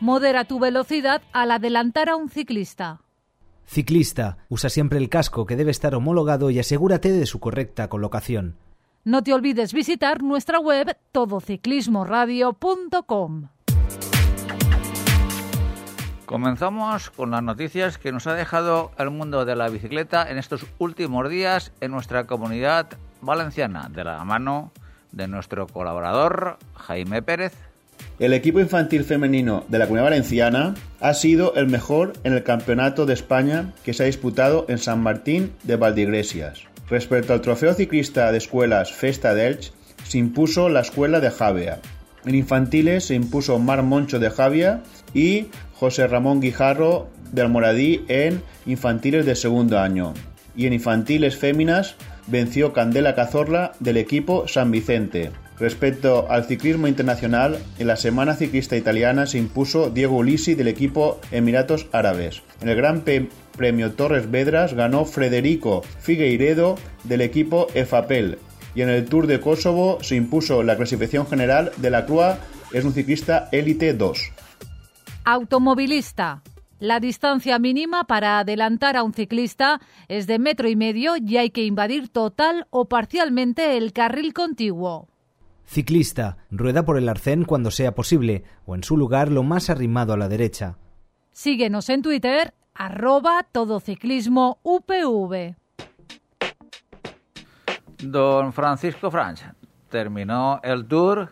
Modera tu velocidad al adelantar a un ciclista. Ciclista, usa siempre el casco que debe estar homologado y asegúrate de su correcta colocación. No te olvides visitar nuestra web todociclismoradio.com. Comenzamos con las noticias que nos ha dejado el mundo de la bicicleta en estos últimos días en nuestra comunidad valenciana, de la mano de nuestro colaborador Jaime Pérez. El equipo infantil femenino de la Comunidad Valenciana ha sido el mejor en el Campeonato de España que se ha disputado en San Martín de Valdigresias. Respecto al trofeo ciclista de escuelas Festa d'Elche, se impuso la escuela de Javia. En infantiles se impuso Mar Moncho de Javia y José Ramón Guijarro del Moradí en infantiles de segundo año. Y en infantiles féminas venció Candela Cazorla del equipo San Vicente. Respecto al ciclismo internacional, en la Semana Ciclista Italiana se impuso Diego Ulisi del equipo Emiratos Árabes. En el Gran Premio Torres Vedras ganó Federico Figueiredo del equipo EFAPEL. Y en el Tour de Kosovo se impuso la clasificación general de la Crua, es un ciclista élite 2. Automovilista. La distancia mínima para adelantar a un ciclista es de metro y medio y hay que invadir total o parcialmente el carril contiguo. Ciclista, rueda por el arcén cuando sea posible o en su lugar lo más arrimado a la derecha. Síguenos en Twitter, arroba todociclismo UPV. Don Francisco Franch, terminó el tour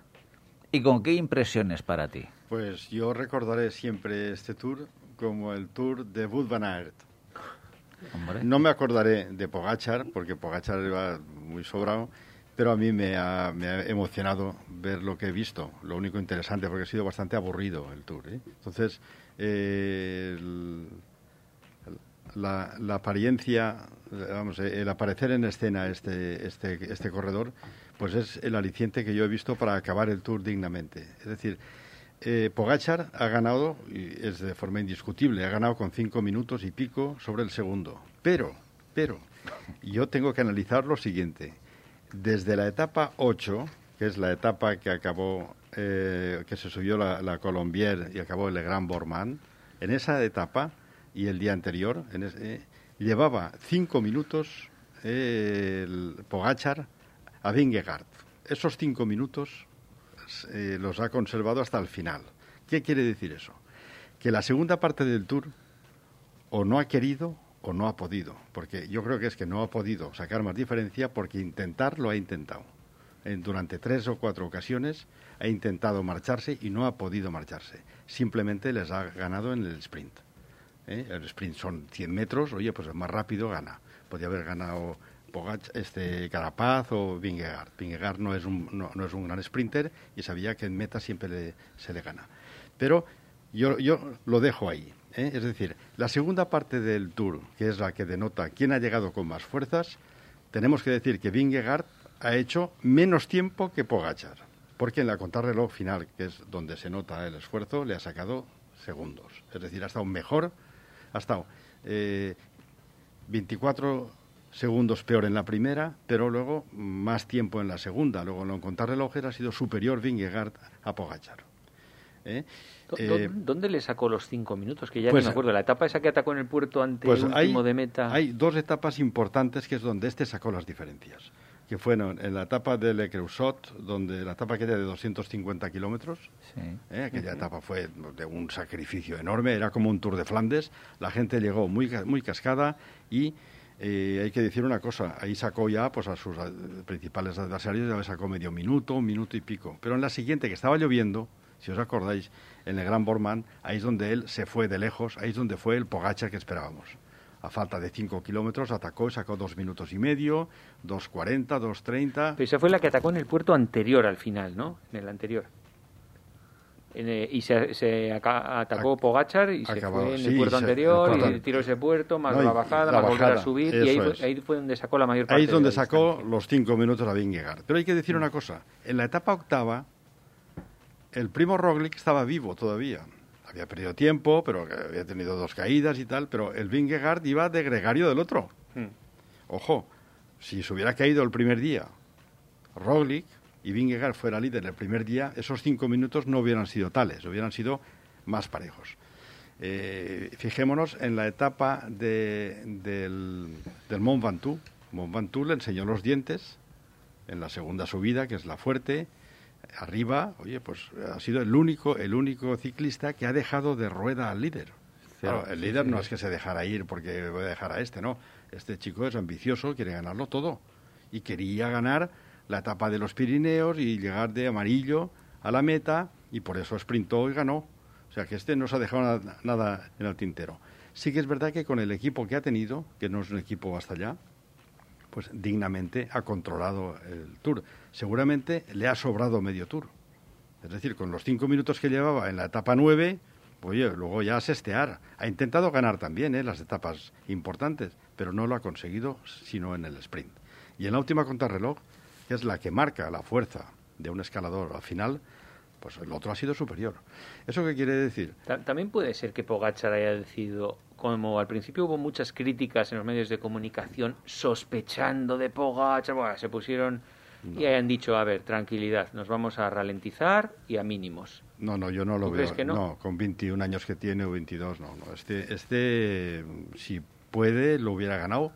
y con qué impresiones para ti. Pues yo recordaré siempre este tour como el tour de van Aert. Hombre. No me acordaré de Pogachar, porque Pogachar iba muy sobrado, pero a mí me ha, me ha emocionado ver lo que he visto. Lo único interesante, porque ha sido bastante aburrido el tour. ¿eh? Entonces, eh, la, la apariencia, vamos, eh, el aparecer en escena este, este, este corredor, pues es el aliciente que yo he visto para acabar el tour dignamente. Es decir, eh, Pogachar ha ganado, y es de forma indiscutible, ha ganado con cinco minutos y pico sobre el segundo. Pero, pero, yo tengo que analizar lo siguiente. Desde la etapa 8, que es la etapa que acabó, eh, que se subió la, Colombier y acabó el Gran Borman, en esa etapa y el día anterior, en es- eh, llevaba cinco minutos eh, el Pogachar a Vingegaard. Esos cinco minutos eh, los ha conservado hasta el final. ¿Qué quiere decir eso? Que la segunda parte del Tour o no ha querido o no ha podido, porque yo creo que es que no ha podido sacar más diferencia porque intentar lo ha intentado. En- durante tres o cuatro ocasiones ha intentado marcharse y no ha podido marcharse. Simplemente les ha ganado en el sprint. ¿eh? El sprint son 100 metros, oye, pues el más rápido gana. Podía haber ganado Pogach, este, Carapaz o Vingegaard. Vingegaard no es, un, no, es un gran sprinter y sabía que en meta siempre le- se le gana. Pero yo, yo lo dejo ahí. ¿Eh? Es decir, la segunda parte del Tour, que es la que denota quién ha llegado con más fuerzas, tenemos que decir que Vingegaard ha hecho menos tiempo que Pogachar. Porque en la contrarreloj final, que es donde se nota el esfuerzo, le ha sacado segundos. Es decir, ha estado mejor, ha estado eh, 24 segundos peor en la primera, pero luego más tiempo en la segunda. Luego en la contrarreloj ha sido superior Vingegaard a Pogachar. ¿Eh? ¿Dó- Eh, ¿Dónde le sacó los cinco minutos? Que ya pues, no me acuerdo. La etapa esa que atacó en el puerto ante Pues el hay, último de meta. hay dos etapas importantes que es donde este sacó las diferencias. Que fueron en la etapa de Le Creusot, donde la etapa aquella de 250 kilómetros, Sí. ¿eh? aquella etapa fue de un sacrificio enorme, era como un Tour de Flandes, la gente llegó muy, muy cascada y Eh, hay que decir una cosa, ahí sacó ya pues, a sus principales adversarios, ya le sacó medio minuto, un minuto y pico. Pero en la siguiente, que estaba lloviendo, si os acordáis, en el Gran Borman, ahí es donde él se fue de lejos, ahí es donde fue el Pogacar que esperábamos. A falta de cinco kilómetros atacó y sacó dos minutos y medio, 2.40, 2.30. Pero esa fue la que atacó en el puerto anterior al final, ¿no? En el anterior. Eh, y se, atacó Pogachar y se fue en el puerto anterior y tiró ese puerto, más la bajada, más volver a subir y ahí, fue donde sacó la mayor parte. Ahí es donde sacó los cinco minutos a Vingegaard. Pero hay que decir una cosa, en la etapa octava el primo Roglic estaba vivo todavía. Había perdido tiempo, pero había tenido dos caídas y tal, pero el Vingegaard iba de gregario del otro. Hmm. Ojo, si se hubiera caído el primer día Roglic, y Vingegaard fuera líder el primer día, esos cinco minutos no hubieran sido tales, hubieran sido más parejos. Eh, fijémonos en la etapa del, del Mont Ventoux. Mont Ventoux le enseñó los dientes en la segunda subida, que es la fuerte. Arriba, oye, pues ha sido el único, el único ciclista que ha dejado de rueda al líder. el líder no es que se dejara ir porque voy a dejar a este, no. Este chico es ambicioso, quiere ganarlo todo. Y quería ganar la etapa de los Pirineos y llegar de amarillo a la meta y por eso sprintó y ganó. O sea que este no se ha dejado nada, en el tintero. Sí que es verdad que con el equipo que ha tenido, que no es un equipo hasta allá, pues dignamente ha controlado el Tour. Seguramente le ha sobrado medio Tour. Es decir, con los cinco minutos que llevaba en la etapa nueve, oye, luego ya a sestear. Ha intentado ganar también ¿eh? las etapas importantes, pero no lo ha conseguido sino en el sprint. Y en la última contrarreloj que es la que marca la fuerza de un escalador al final, pues el otro ha sido superior. ¿Eso qué quiere decir? También puede ser que Pogachar haya decidido, como al principio hubo muchas críticas en los medios de comunicación sospechando de Pogachar, se pusieron y hayan dicho, a ver, tranquilidad, nos vamos a ralentizar y a mínimos. No, no, yo no lo veo. Que no? con 21 años que tiene o 22, no, no. Este, este, si puede, lo hubiera ganado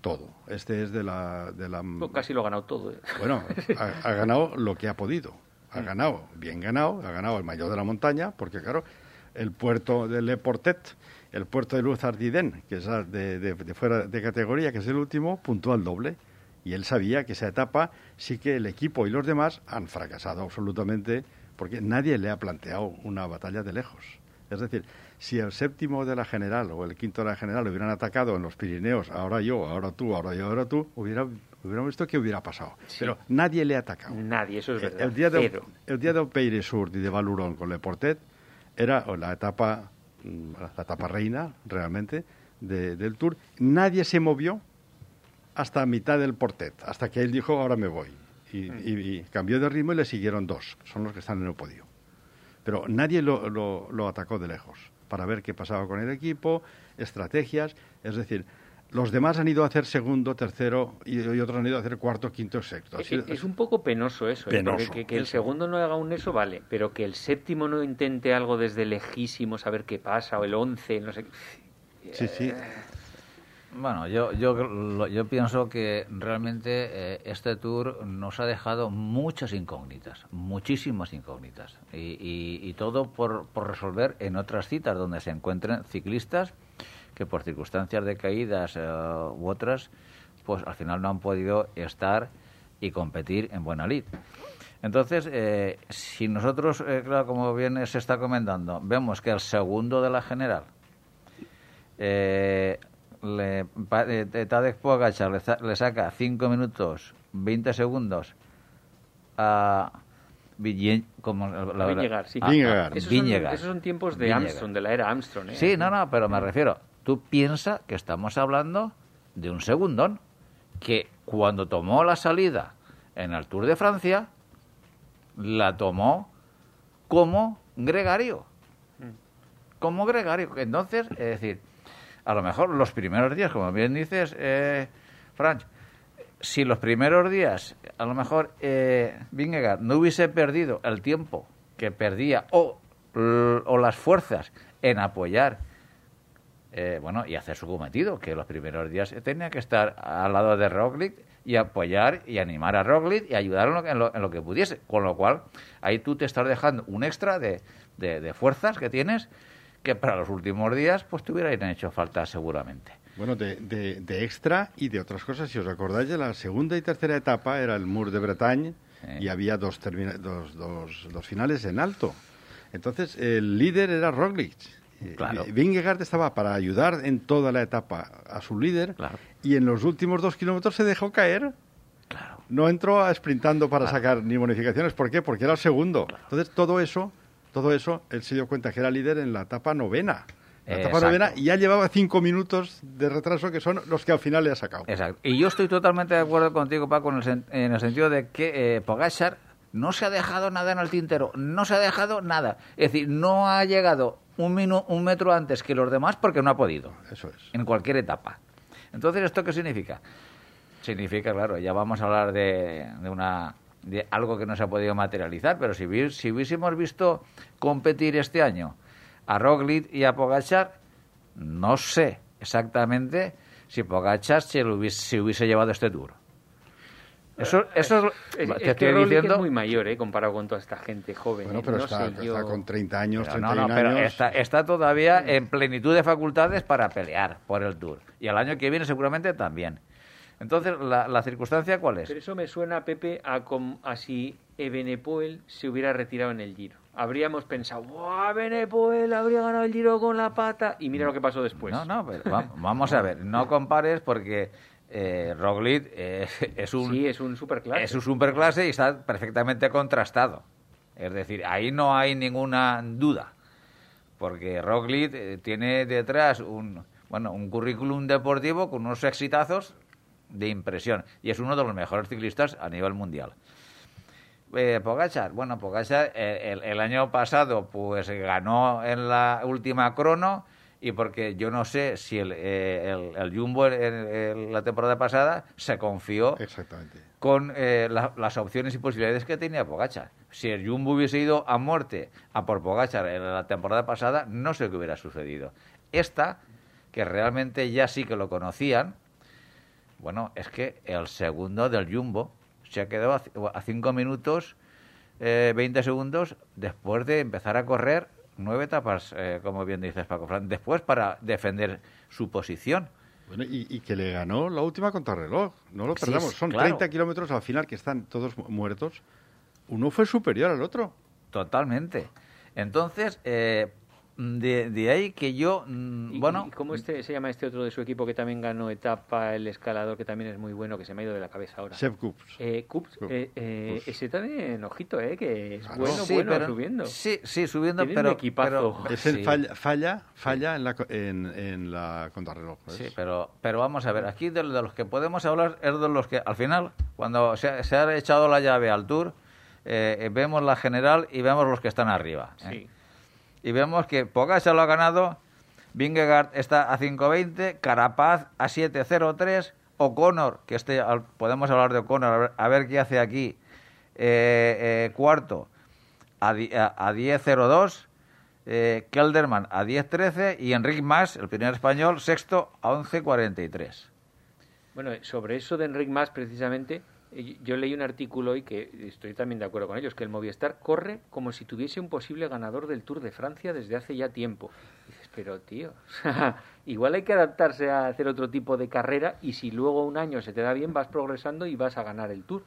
todo. Este es de la... De la... Pues casi lo ha ganado todo. ¿eh? Bueno, ha, ganado lo que ha podido. Ha mm. ganado, bien ganado, ha ganado el mayor de la montaña, porque claro, el puerto de Le Portet, el puerto de Luz Ardiden, que es de, de, fuera de categoría, que es el último, puntuó al doble. Y él sabía que esa etapa sí que el equipo y los demás han fracasado absolutamente, porque nadie le ha planteado una batalla de lejos. Es decir, si el séptimo de la general o el quinto de la general hubieran atacado en los Pirineos, ahora yo, ahora tú, ahora yo, ahora tú, hubiera, hubiéramos visto qué hubiera pasado. Pero nadie le ha atacado. Nadie, eso es verdad. El día de, el día de y de Valurón con Le Portet era la etapa, la etapa reina, realmente, del Tour. Nadie se movió hasta mitad del Portet, hasta que él dijo, ahora me voy. Y, mm. cambió de ritmo y le siguieron dos, son los que están en el podio. Pero nadie lo, lo atacó de lejos para ver qué pasaba con el equipo, estrategias, es decir, los demás han ido a hacer segundo, tercero y, otros han ido a hacer cuarto, quinto, sexto. Es, un poco penoso eso, ¿eh? que, el segundo no haga un eso, vale, pero que el séptimo no intente algo desde lejísimo, saber qué pasa, o el once, no sé. Sí, sí. Bueno, yo, yo, yo pienso que realmente eh, este tour nos ha dejado muchas incógnitas, muchísimas incógnitas, y, todo por, por, resolver en otras citas donde se encuentren ciclistas que por circunstancias de caídas eh, u otras, pues al final no han podido estar y competir en buena lid. Entonces, eh, si nosotros, claro, como bien se está comentando, vemos que el segundo de la general eh, le, eh, Tadej Pogacar le, saca 5 minutos 20 segundos a Villen, como la, sí. Esos, son, tiempos de Armstrong, de la era Armstrong. ¿eh? Sí, no, no, pero me refiero, tú piensas que estamos hablando de un segundón, que cuando tomó la salida en el Tour de Francia, la tomó como gregario. Mm. Como gregario. Entonces, es decir, a lo mejor los primeros días, como bien dices, eh, Franch, si los primeros días, a lo mejor eh, Vingegaard no hubiese perdido el tiempo que perdía o, o las fuerzas en apoyar eh, bueno, y hacer su cometido, que los primeros días tenía que estar al lado de Roglic y apoyar y animar a Roglic y ayudar en lo, en lo, que pudiese. Con lo cual, ahí tú te estás dejando un extra de, de, de fuerzas que tienes que para los últimos días pues te hubieran hecho falta seguramente. Bueno, de, de, extra y de otras cosas. Si os acordáis de la segunda y tercera etapa, era el Mur de Bretagne y había dos, dos, dos, dos, finales en alto. Entonces, el líder era Roglic. Claro. Vingegaard estaba para ayudar en toda la etapa a su líder y en los últimos dos kilómetros se dejó caer. Claro. No entró a sprintando para sacar ni bonificaciones. ¿Por qué? Porque era el segundo. Entonces, todo eso, todo eso, él se dio cuenta que era líder en la etapa novena. La etapa novena y ya llevaba cinco minutos de retraso que son los que al final le ha sacado. Exacto. Y yo estoy totalmente de acuerdo contigo, Paco, en el, sentido de que eh, Pogachar no se ha dejado nada en el tintero, no se ha dejado nada. Es decir, no ha llegado un, un metro antes que los demás porque no ha podido. Eso es. En cualquier etapa. Entonces, ¿esto qué significa? Significa, claro, ya vamos a hablar de, una de algo que no se ha podido materializar, pero si, si hubiésemos visto competir este año a Roglic y a Pogachar, no sé exactamente si Pogachar se, hubiese, hubiese llevado este tour. Eso, eso es, es, que diciendo... es muy mayor, ¿eh? Comparado con toda esta gente joven. Bueno, ¿eh? pero está, con 30 años, pero 31 no, no, pero Está, está, todavía en plenitud de facultades para pelear por el Tour. Y al año que viene seguramente también. Entonces, ¿la, la circunstancia cuál es? Pero eso me suena, Pepe, a, a si Ebenepoel se hubiera retirado en el Giro. Habríamos pensado, ¡Wow, Ebenepoel habría ganado el Giro con la pata! Y mira lo que pasó después. No, no, pero vamos a ver, no compares porque eh, Roglic eh, es un sí, es un superclase. Es un superclase y está perfectamente contrastado. Es decir, ahí no hay ninguna duda, porque Roglic eh, tiene detrás un bueno un currículum deportivo con unos exitazos de impresión y es uno de los mejores ciclistas a nivel mundial. Eh, Pogachar, bueno, Pogachar eh, el, el, año pasado pues ganó en la última crono y porque yo no sé si el, eh, el, Jumbo en, la temporada pasada se confió con eh, las opciones y posibilidades que tenía Pogachar. Si el Jumbo hubiese ido a muerte a por Pogachar en la temporada pasada, no sé qué hubiera sucedido. Esta, que realmente ya sí que lo conocían, bueno, es que el segundo del Jumbo se ha quedado a, cinco minutos, eh, 20 segundos después de empezar a correr nueve etapas, eh, como bien dices Paco Fran, después para defender su posición. Bueno, y, que le ganó la última contrarreloj, no lo perdamos, son 30 kilómetros al final que están todos muertos, uno fue superior al otro. Totalmente. Entonces, eh, de, ahí que yo, mm, bueno... ¿Y cómo este, se llama este otro de su equipo que también ganó etapa, el escalador, que también es muy bueno, que se me ha ido de la cabeza ahora? Seb Cups. Eh, Cups, eh, eh, ese también, ojito, eh, que es bueno, bueno, subiendo. Sí, sí, subiendo, pero... pero es el falla, falla, falla en la, en, en la contrarreloj. Sí, pero, pero vamos a ver, aquí de, los que podemos hablar es de los que, al final, cuando se, se ha echado la llave al Tour, vemos la general y vemos los que están arriba. Sí y vemos que Pogacar lo ha ganado, Vingegaard está a 5.20, Carapaz a 7.03, O'Connor, que este podemos hablar de O'Connor, a ver, qué hace aquí, eh, eh, cuarto a, a, 10.02, eh, Kelderman a 10.13 y Enric Mas, el primer español, sexto a 11.43. Bueno, sobre eso de Enric Mas precisamente, yo leí un artículo hoy que estoy también de acuerdo con ellos, que el Movistar corre como si tuviese un posible ganador del Tour de Francia desde hace ya tiempo. dices, pero tío, igual hay que adaptarse a hacer otro tipo de carrera y si luego un año se te da bien vas progresando y vas a ganar el Tour.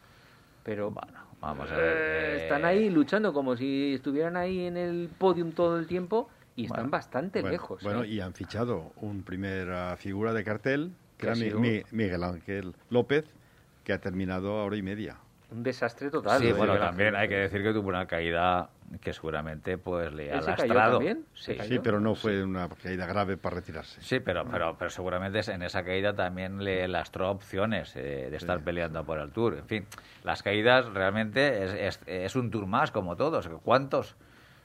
Pero bueno, vamos a ver. Eh, están ahí luchando como si estuvieran ahí en el podium todo el tiempo y están bastante lejos. Bueno, ¿eh? y han fichado un primera figura de cartel, que era Miguel Ángel López, que ha terminado a hora y media. Un desastre total. Sí, bueno, también hay que decir que tuvo una caída que seguramente pues le ha lastrado. Sí, sí, pero no fue una caída grave para retirarse. Sí, pero, pero, pero seguramente en esa caída también le lastró opciones eh, de estar peleando por el Tour. En fin, las caídas realmente es, es, un Tour más, como todos. ¿Cuántos,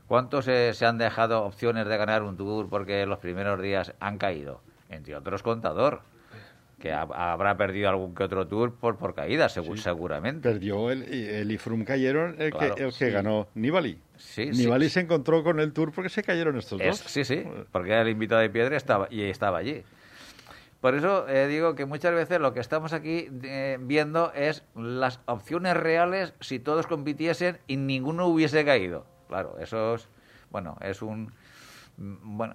cuántos eh, se han dejado opciones de ganar un Tour porque los primeros días han caído? Entre otros, Contador que habrá perdido algún que otro tour por, por caída, seguramente. Perdió el, el Ifrum cayeron el que, el que ganó Nibali. Sí, Nibali se encontró con el tour porque se cayeron estos dos. Sí, sí, porque el invitado de piedra estaba, y estaba allí. Por eso eh, digo que muchas veces lo que estamos aquí eh, viendo es las opciones reales si todos compitiesen y ninguno hubiese caído. Claro, eso es, bueno, es un, mm, bueno,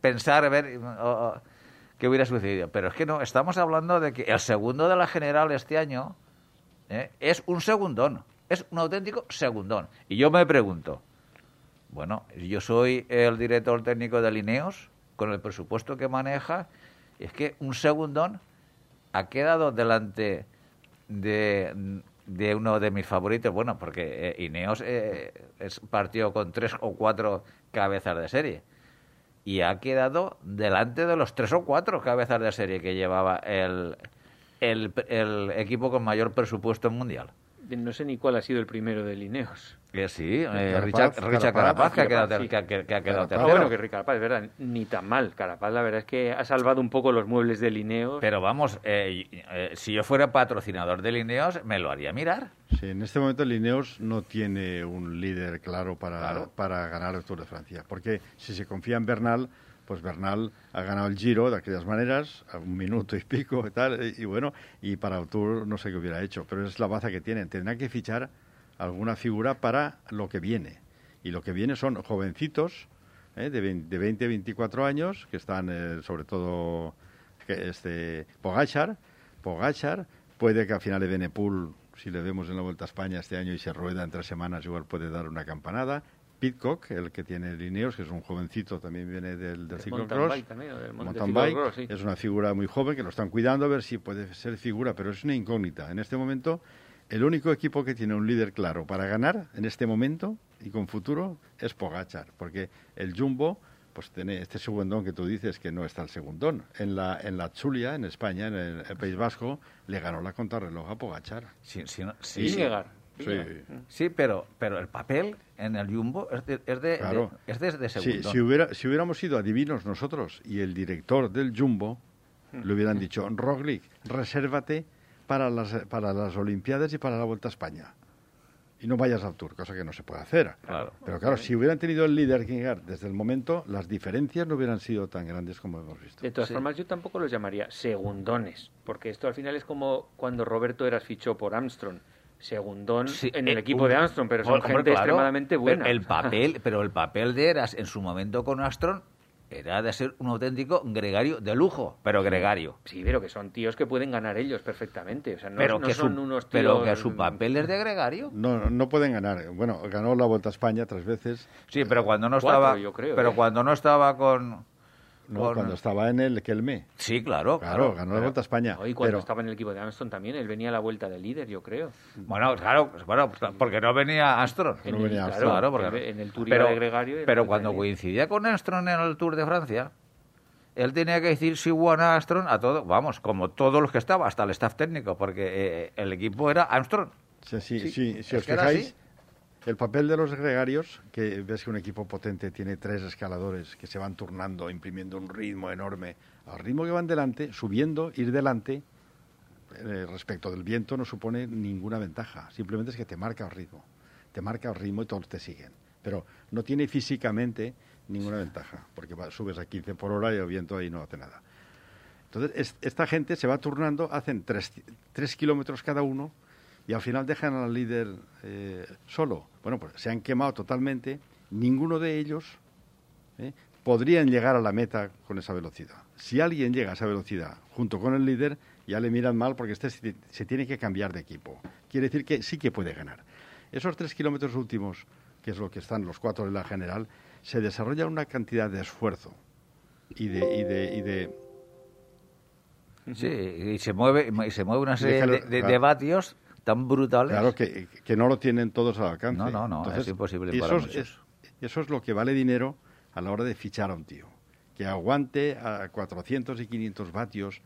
pensar, ver que hubiera sucedido. Pero es que no, estamos hablando de que el segundo de la general este año ¿eh? es un segundón, es un auténtico segundón. Y yo me pregunto, bueno, yo soy el director técnico de Lineos, con el presupuesto que maneja, es que un segundón ha quedado delante de, de uno de mis favoritos, bueno, porque eh, Ineos eh, es con tres o cuatro cabezas de serie y ha quedado delante de los tres o cuatro cabezas de serie que llevaba el, el, el equipo con mayor presupuesto mundial. No sé ni cuál ha sido el primero de Lineos. Que sí, eh, Richard, Carapaz, que ha quedado, tercero. bueno, que Carapaz, es verdad, ni tan mal. Carapaz, la verdad es que ha salvado un poco los muebles de Lineos. Pero vamos, eh, eh, si yo fuera patrocinador de Lineos, me lo haría mirar. Sí, en este momento Lineos no tiene un líder claro para, para ganar el Tour de Francia. Porque si se confía en Bernal, pues Bernal ha ganado el Giro de aquellas maneras, a un minuto y pico y tal, y, bueno, y para el Tour no sé qué hubiera hecho, pero es la baza que tienen. Tendrán que fichar alguna figura para lo que viene. Y lo que viene son jovencitos ¿eh? de, 20, 20, 24 años, que están eh, sobre todo este, Pogachar, Pogachar, puede que al final de Benepul, si le vemos en la Vuelta a España este año y se rueda en tres semanas, igual puede dar una campanada. Pitcock, el que tiene Lineos, que es un jovencito, también viene del, del ciclocross. Mountain bike, es una figura muy joven que lo están cuidando a ver si puede ser figura, pero es una incógnita. En este momento el único equipo que tiene un líder claro para ganar en este momento y con futuro es Pogachar, porque el Jumbo pues tiene este segundón que tú dices que no está el segundón. En la, en la Zulia, en España, en el, País Vasco, le ganó la contrarreloj a Pogachar. Sí, sí, sí, sí. pero, pero el papel en el Jumbo es de, es de, es de, segundón. si, hubiera, si hubiéramos sido adivinos nosotros y el director del Jumbo le hubieran dicho, Roglic, resérvate para las, para las Olimpiadas y para la Vuelta a España. Y no vayas al Tour, cosa que no se puede hacer. Pero claro, si hubieran tenido el líder Kingar desde el momento, las diferencias no hubieran sido tan grandes como hemos visto. De todas formas, yo tampoco los llamaría segundones, porque esto al final es como cuando Roberto Eras fichó por Armstrong segundón en el eh, equipo de Armstrong, pero son gente extremadamente buena. el papel, pero el papel de Eras en su momento con Armstrong era de ser un auténtico gregario de lujo, pero gregario. Sí, pero que son tíos que pueden ganar ellos perfectamente. O sea, no, pero que son unos tíos... Pero que su papel es de gregario. No, no pueden ganar. Bueno, ganó la Vuelta a España tres veces. Sí, pero cuando no estaba... Yo creo, pero ¿eh? cuando no estaba con no, cuando estaba en el Kelme. Sí, claro. Claro, ganó la Vuelta a España. y cuando estaba en el equipo de Armstrong también, él venía a la Vuelta de líder, yo creo. Bueno, claro, bueno, porque no venía Armstrong. No venía Claro, porque, en el Tour pero, de Gregario. Pero cuando coincidía con Armstrong en el Tour de Francia, él tenía que decir si Juan Armstrong a todo, vamos, como todos los que estaba, hasta el staff técnico, porque eh, el equipo era Armstrong. Sí, sí, sí. Si os fijáis, el papel de los gregarios, que ves que un equipo potente tiene tres escaladores que se van turnando, imprimiendo un ritmo enorme, al ritmo que van delante, subiendo, ir delante, eh, respecto del viento no supone ninguna ventaja, simplemente es que te marca el ritmo, te marca el ritmo y todos te siguen, pero no tiene físicamente ninguna ventaja, porque subes a 15 por hora y el viento ahí no hace nada. Entonces, esta gente se va turnando, hacen tres, tres kilómetros cada uno, y al final dejan al líder eh, solo. Bueno, pues se han quemado totalmente. Ninguno de ellos eh, podrían llegar a la meta con esa velocidad. Si alguien llega a esa velocidad junto con el líder, ya le miran mal porque este se, tiene que cambiar de equipo. Quiere decir que sí que puede ganar. Esos tres kilómetros últimos, que es lo que están los cuatro de la general, se desarrolla una cantidad de esfuerzo y de, y de, y de Sí, y se mueve, y se mueve una serie de, de, vatios tan brutales. Claro, que, que, no lo tienen todos al alcance. No, no, no, es imposible para eso Es, eso es lo que vale dinero a la hora de fichar a un tío. Que aguante a 400 y 500 vatios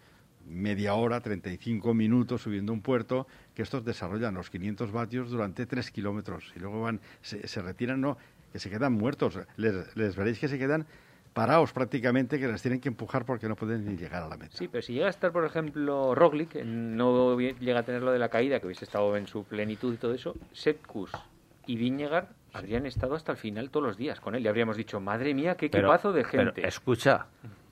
media hora, 35 minutos subiendo un puerto, que estos desarrollan los 500 vatios durante 3 kilómetros y luego van, se, se retiran, no, que se quedan muertos. Les, les veréis que se quedan parados prácticamente que les tienen que empujar porque no pueden ni llegar a la meta. Sí, pero si llega a estar, por ejemplo, Roglic, no llega a tener lo de la caída, que hubiese estado en su plenitud y todo eso, Setkus y Viñegar habrían estado hasta el final todos los días con él. Y habríamos dicho, madre mía, qué equipazo de gente. Pero, escucha,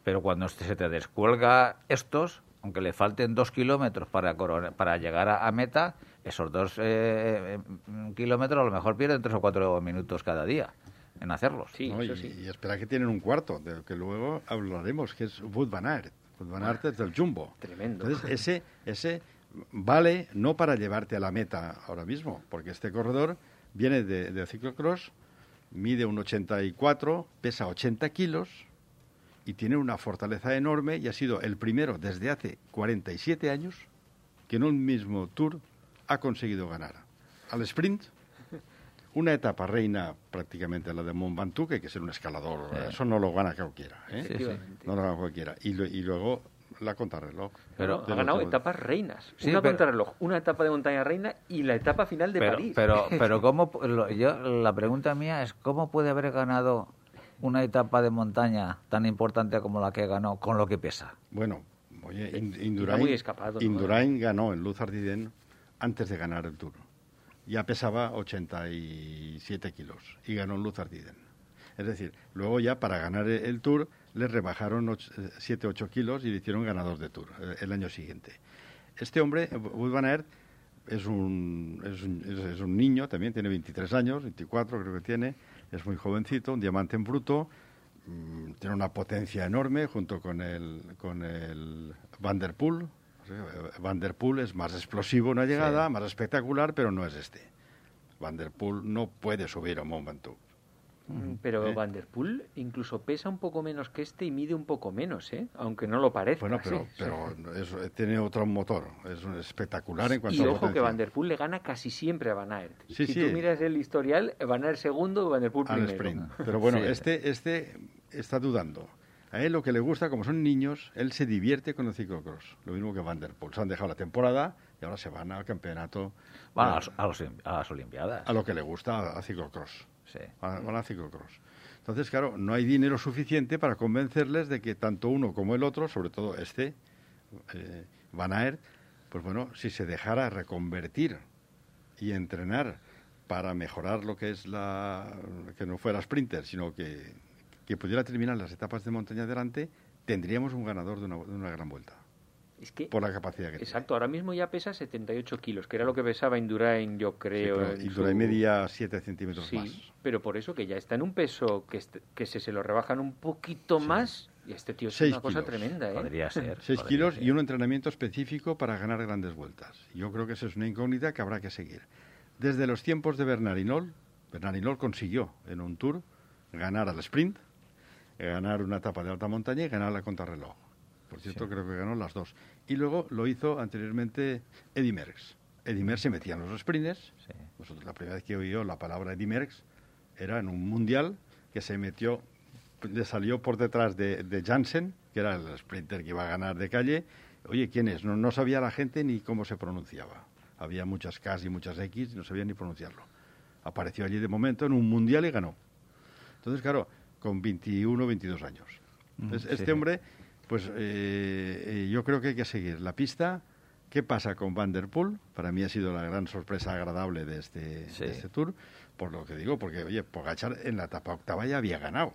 pero cuando se te descuelga estos, aunque le falten dos kilómetros para, para llegar a, meta, esos dos eh, eh, kilómetros a lo mejor pierden tres o cuatro minutos cada día en hacerlos. Sí, y, sí. y, espera que tienen un cuarto, de lo que luego hablaremos, que es Wood Van Aert. Van Aert es del Jumbo. Tremendo. Entonces, ese, ese vale no para llevarte a la meta ahora mismo, porque este corredor viene de, de ciclocross, mide un 84, pesa 80 kilos y tiene una fortaleza enorme y ha sido el primero desde hace 47 años que en un mismo tour ha conseguido ganar al sprint una etapa reina prácticamente la de Mont Ventoux, que hay que ser un escalador, eso no lo gana cualquiera, ¿eh? no lo gana cualquiera. Y, y luego la contrarreloj. Pero ha ganado etapas reinas. una contrarreloj, una etapa de montaña reina y la etapa final de París. Pero, pero ¿cómo, yo, la pregunta mía es, ¿cómo puede haber ganado una etapa de montaña tan importante como la que ganó con lo que pesa? Bueno, oye, Indurain, ganó en Luz Ardiden antes de ganar el Tour. Ya pesaba 87 kilos y ganó en Luz Ardiden. Es decir, luego ya para ganar el Tour le rebajaron 7-8 eh, kilos y le hicieron ganador de Tour eh, el año siguiente. Este hombre, Wood Van Aert, es un, es un, es, un, niño, también tiene 23 años, 24 creo que tiene, es muy jovencito, un diamante en bruto, mm, tiene una potencia enorme junto con el, con el Van der Poel. Van der Poel es más explosivo una llegada, más espectacular, pero no es este. Van der Poel no puede subir a Mont Ventoux. Mm, pero ¿Eh? Van der Poel incluso pesa un poco menos que este y mide un poco menos, ¿eh? aunque no lo parezca. Bueno, pero, pero tiene otro motor, es espectacular en cuanto y a ojo que Van der Poel le gana casi siempre a Van Aert. si tú miras el historial, Van Aert segundo, Van der Poel primero. Sprint. Pero bueno, este, este está dudando. A él lo que le gusta, como son niños, él se divierte con el ciclocross. Lo mismo que Van der Poel. Se han dejado la temporada y ahora se van al campeonato. Van a, a, las Olimpiadas. A lo que le gusta a ciclocross sí. van a ciclocross. Entonces, claro, no hay dinero suficiente para convencerles de que tanto uno como el otro, sobre todo este, eh, Van Aert, pues bueno, si se dejara reconvertir y entrenar para mejorar lo que es la... que no fuera sprinter, sino que, que pudiera terminar las etapas de montaña adelante, tendríamos un ganador de una, de una gran vuelta por la capacidad que Exacto, ahora mismo ya pesa 78 kilos, que era lo que pesaba Indurain, yo creo. Sí, Indurain medía 7 centímetros sí, más. pero por eso que ya está en un peso que, que se, se lo rebajan un poquito más. Y este tío es una cosa tremenda, ¿eh? Podría ser. 6 kilos y un entrenamiento específico para ganar grandes vueltas. Yo creo que esa es una incógnita que habrá que seguir. Desde los tiempos de Bernardinol, Bernardinol consiguió en un tour ganar al sprint, ganar una etapa de alta montaña y ganar la contrarreloj por cierto, creo que ganó las dos. Y luego lo hizo anteriormente Eddie Merckx. Eddie Merckx se metía en los sprints. la primera vez que oí la palabra Eddie Merckx era en un mundial que se metió, le salió por detrás de, de Jansen, que era el sprinter que iba a ganar de calle. Oye, ¿quién es? No, no sabía la gente ni cómo se pronunciaba. Había muchas K y muchas X y no sabía ni pronunciarlo. Apareció allí de momento en un mundial y ganó. Entonces, claro, con 21, 22 años. Entonces, este hombre pues eh, eh, yo creo que hay que seguir la pista. ¿Qué pasa con Van Der Poel? Para mí ha sido la gran sorpresa agradable de este, este tour, por lo que digo, porque, oye, Pogachar en la etapa octava ya había ganado.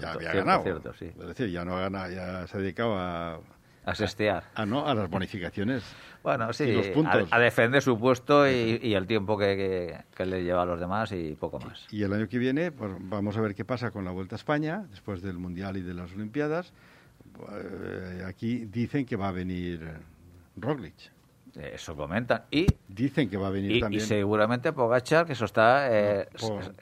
ya había ganado. Es decir, ya no ha ganado, ya se ha dedicado a, a sestear. A, no, a las bonificaciones. Bueno, sí, A, defender su puesto y, el tiempo que, le lleva a los demás y poco más. Y, el año que viene, pues vamos a ver qué pasa con la Vuelta a España, después del Mundial y de las Olimpiadas. Eh, aquí dicen que va a venir Roglic. Eso comentan. Y dicen que va a venir también. Y seguramente Pogachar, que eso está. Eh,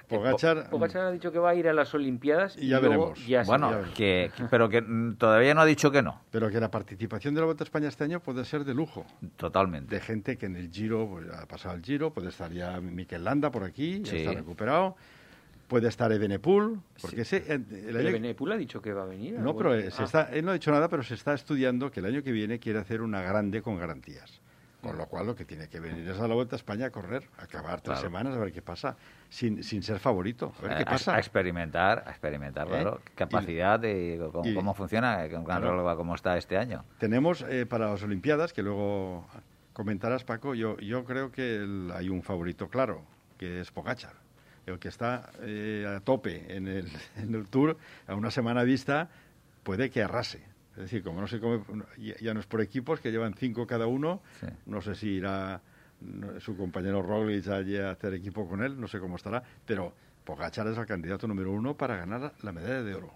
Pogachar, ha dicho que va a ir a las Olimpiadas. Y ya veremos. bueno, Que, pero que todavía no ha dicho que no. Pero que la participación de la Vuelta a España este año puede ser de lujo. Totalmente. De gente que en el Giro pues, ha pasado el Giro, puede estar ya Mikel Landa por aquí, ya está recuperado puede estar Ebenepul, porque ese, el, ha dicho que va a venir. No, pero se ah. está, él no ha dicho nada, pero se está estudiando que el año que viene quiere hacer una grande con garantías. Con lo cual lo que tiene que venir es a la Vuelta a España a correr, a acabar tres semanas, a ver qué pasa, sin, sin ser favorito, a ver qué pasa. A, experimentar, a experimentar, ¿Eh? claro, capacidad de cómo, funciona, cómo está este año. Tenemos eh, para las Olimpiadas, que luego comentarás, Paco, yo, yo creo que hay un favorito claro, que es Pogachar el que está eh, a tope en el, en el Tour, a una semana vista, puede que arrase. Es decir, como no sé cómo, ya no es por equipos, que llevan cinco cada uno, no sé si irá su compañero Roglic allí a hacer equipo con él, no sé cómo estará, pero Pogachar es el candidato número uno para ganar la medalla de oro.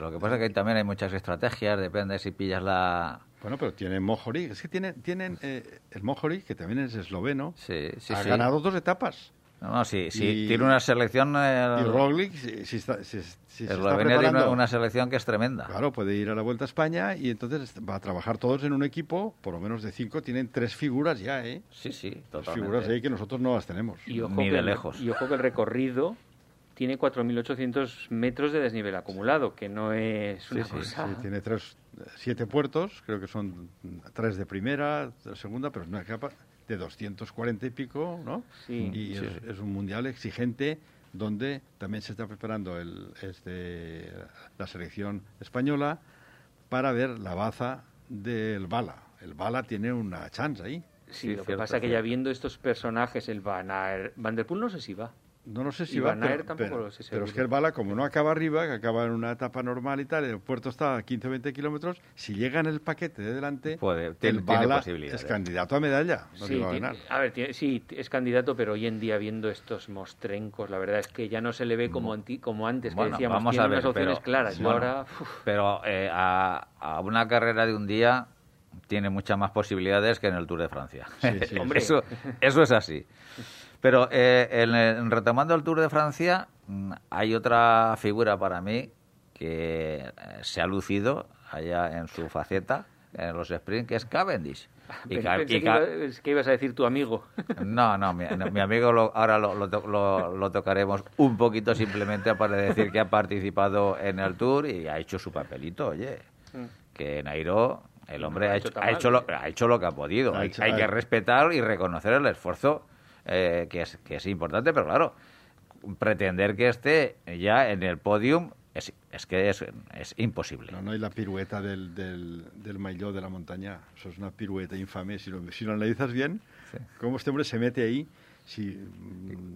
lo que pasa es que también hay muchas estrategias, depende si pillas la... Bueno, pero tienen Mohori, es que tienen, tienen eh, el Mohori, que también es esloveno, sí, sí, ha ganado dos etapas. No, no, sí, sí, tiene una selección... Eh, y Roglic, si, está, Eslovenia tiene una selección que es tremenda. Claro, puede ir a la Vuelta a España y entonces va a trabajar todos en un equipo, por lo menos de cinco, tienen tres figuras ya, ¿eh? Sí, sí, totalmente. figuras ahí que nosotros no las tenemos. Y ojo Ni de lejos. Y ojo que el recorrido tiene 4.800 metros de desnivel acumulado, que no es una cosa... Sí, tiene tres, siete puertos, creo que son tres de primera, de segunda, pero es una capa de 240 y pico, ¿no? Sí, y es, un mundial exigente donde también se está preparando el, este, la selección española para ver la baza del Bala. El Bala tiene una chance ahí. Sí, lo que pasa es que ya viendo estos personajes, el Van, Van der Poel no sé si va. No lo sé si va, pero, pero, pero es que el Bala, como no acaba arriba, que acaba en una etapa normal y tal, el puerto está a 15 o 20 kilómetros, si llega en el paquete de delante, Puede, el Bala es candidato a medalla. sí, a, ver, sí, es candidato, pero hoy en día viendo estos mostrencos, la verdad es que ya no se le ve como, como antes, que decíamos, vamos tiene a ver, unas opciones claras. ahora, pero eh, a, a una carrera de un día tiene muchas más posibilidades que en el Tour de Francia. Hombre, eso, eso es así. Pero eh, en, retomando el Tour de Francia, mm, hay otra figura para mí que eh, se ha lucido allá en su faceta, en los sprints, que es Cavendish. Y, que, ibas a decir tu amigo. No, no, mi, amigo ahora lo, lo, tocaremos un poquito simplemente para decir que ha participado en el Tour y ha hecho su papelito, oye. Mm. Que Nairo, el hombre ha, hecho, ha, hecho, lo, ha hecho lo que ha podido. hay que respetar y reconocer el esfuerzo eh, que, es, que es importante, pero claro, pretender que esté ya en el podium es, es que es, es, imposible. No, no hay la pirueta del, del, del maillot de la montaña. Eso es una pirueta infame. Si lo, si lo analizas bien, cómo este hombre se mete ahí. Si,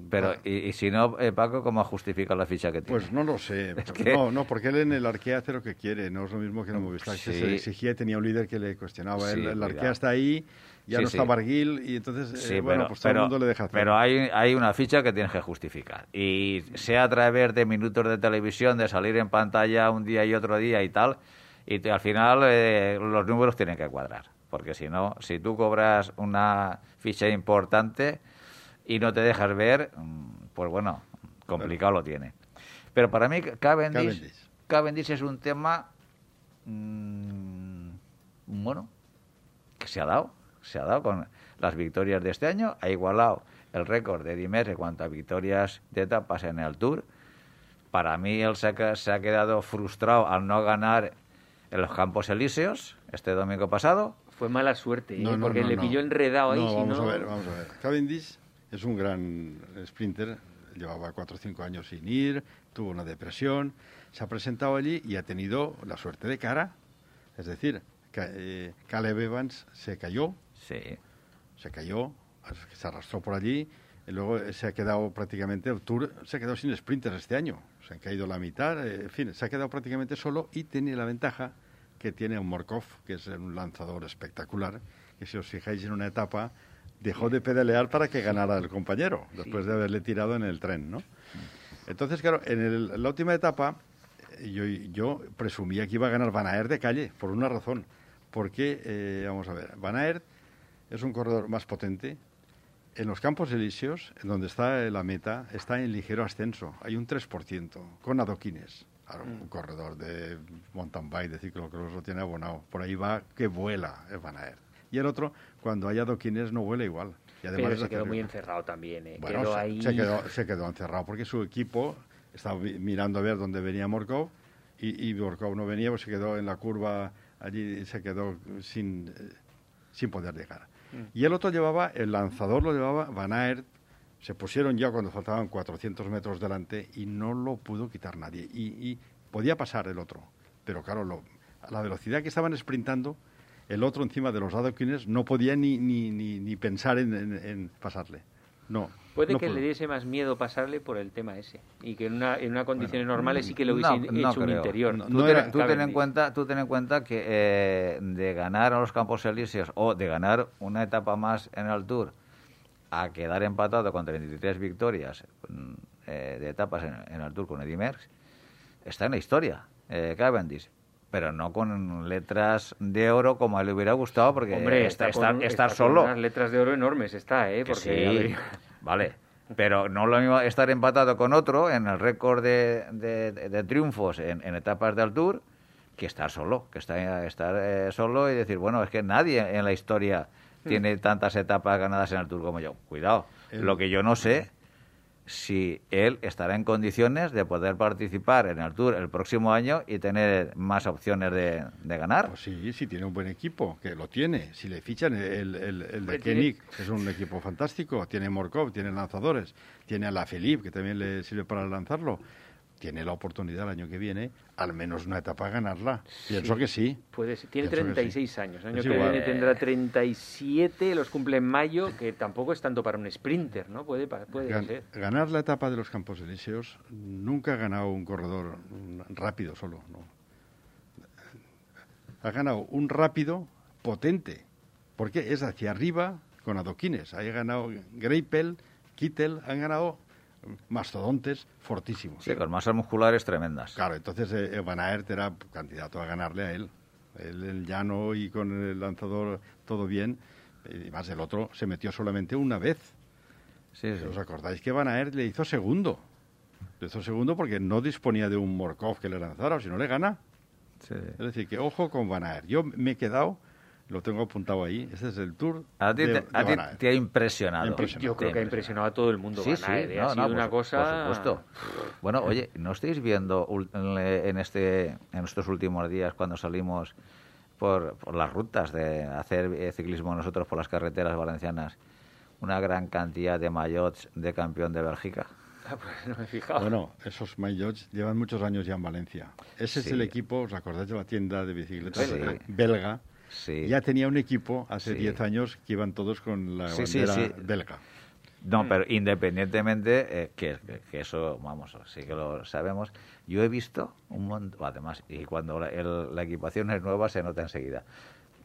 Pero, y, si no, eh, Paco, ¿cómo justifica la ficha que tiene? Pues no lo sé. No, no, porque él en el Arkea hace lo que quiere. No es lo mismo que en el Movistar, que se exigía y tenía un líder que le cuestionaba. el, el Arkea está ahí ya no está Barguil y entonces, eh, bueno, pues todo el mundo le deja hacer. Pero hay, hay una ficha que tienes que justificar. Y sea a través de minutos de televisión, de salir en pantalla un día y otro día y tal, y al final eh, los números tienen que cuadrar. Porque si no, si tú cobras una ficha importante y no te dejas ver, mm, pues bueno, complicado lo tiene. Pero para mí Cavendish, Cavendish. es un tema, mm, bueno, que se ha dado se ha dado con las victorias de este año, ha igualado el récord de Dimer en cuanto a victorias de etapas en el Tour. Para mí él se ha, quedado frustrado al no ganar en los Campos Elíseos este domingo pasado. Fue mala suerte, ¿eh? porque le pilló enredado ahí. vamos a ver, vamos a ver. Cavendish es un gran sprinter, llevaba cuatro o cinco años sin ir, tuvo una depresión, se ha presentado allí y ha tenido la suerte de cara. Es decir, eh, Caleb Evans se cayó, Sí. Se cayó, se arrastró por allí y luego se ha quedado prácticamente, el Tour se ha quedado sin sprinters este año. Se han caído la mitad, eh, en fin, se ha quedado prácticamente solo y tiene la ventaja que tiene un Morkov, que es un lanzador espectacular, que si os fijáis en una etapa dejó de pedalear para que ganara el compañero, después de haberle tirado en el tren, ¿no? Entonces, claro, en, la última etapa yo, yo, presumía que iba a ganar Van Aert de calle, por una razón. Porque, eh, vamos a ver, Van Aert es un corredor más potente. En los campos elíseos, en donde está la meta, está en ligero ascenso. Hay un 3%, con adoquines. un mm. corredor de mountain bike, de ciclocross, lo tiene abonado. Por ahí va que vuela el Van Aert. Y el otro, cuando hay adoquines, no vuela igual. Y además Pero se quedó muy encerrado también. ¿eh? Bueno, se, ahí... se, quedó, se, quedó, encerrado porque su equipo estaba mirando a ver dónde venía Morkov y, y Morkov no venía, pues se quedó en la curva allí y se quedó sin, eh, sin poder llegar. Y el otro llevaba, el lanzador lo llevaba Van Aert, se pusieron ya cuando faltaban 400 metros delante y no lo pudo quitar nadie. Y, podía pasar el otro, pero claro, a la velocidad que estaban sprintando, el otro encima de los adoquines no podía ni, ni, ni, pensar en, pasarle. No. Puede que le diese más miedo pasarle por el tema ese y que en, una, en una condiciones normales sí que lo hubiese hecho un interior. tú, ten, en cuenta, tú ten en cuenta que eh, de ganar a los Campos Elíseos o de ganar una etapa más en el Tour a quedar empatado con 33 victorias mm, eh, de etapas en, el Tour con Eddy Merckx, está en la historia. eh, Cavendish pero no con letras de oro como a él le hubiera gustado, porque Hombre, está, estar, solo. unas letras de oro enormes está, ¿eh? Porque, vale. Pero no lo mismo estar empatado con otro en el récord de, triunfos en, etapas del Tour que estar solo, que estar, estar eh, solo y decir, bueno, es que nadie en la historia hmm. tiene tantas etapas ganadas en el Tour como yo. Cuidado. Lo que yo no sé si él estará en condiciones de poder participar en el Tour el próximo año y tener más opciones de, ganar. Pues sí, sí tiene un buen equipo, que lo tiene. Si le fichan el, el, de Koenig, es un equipo fantástico. Tiene Morkov, tiene lanzadores, tiene a la Philippe, que también le sirve para lanzarlo tiene la oportunidad el año que viene, al menos una etapa, ganarla. Pienso que sí. Puede tiene 36 años. El año que viene tendrá 37, los cumple en mayo, que tampoco es tanto para un sprinter, ¿no? Puede, puede ser. Ganar la etapa de los Campos Elíseos nunca ha ganado un corredor rápido solo, ¿no? Ha ganado un rápido potente, porque es hacia arriba con adoquines. Ha ganado Greipel, Kittel, han ganado mastodontes fortísimos. Sí, con masas musculares tremendas. Claro, entonces eh, Van Aert era candidato a ganarle a él. Él, el llano y con el lanzador todo bien. Y más el otro se metió solamente una vez. Sí, ¿Os acordáis que Van Aert le hizo segundo? Le hizo segundo porque no disponía de un Morkov que le lanzara, o si no le gana. Es decir, que ojo con Van Aert. Yo me he quedado lo tengo apuntado ahí. Ese es el tour. A ti, te, te, ha impresionado. Yo creo que ha impresionado a todo el mundo. Sí, sí, ¿eh? ha sido una cosa. Por supuesto. Bueno, oye, ¿no estáis viendo en, este, en estos últimos días cuando salimos por, por las rutas de hacer eh, ciclismo nosotros por las carreteras valencianas una gran cantidad de maillots de campeón de Bélgica? Ah, pues no me he fijado. Bueno, esos maillots llevan muchos años ya en Valencia. Ese es el equipo, ¿os acordáis de la tienda de bicicletas belga? Ya tenía un equipo hace 10 años que iban todos con la bandera belga. No, mm. pero independientemente, eh, que, eso, vamos, sí que lo sabemos, yo he visto un montón, además, y cuando la, equipación es nueva se nota enseguida.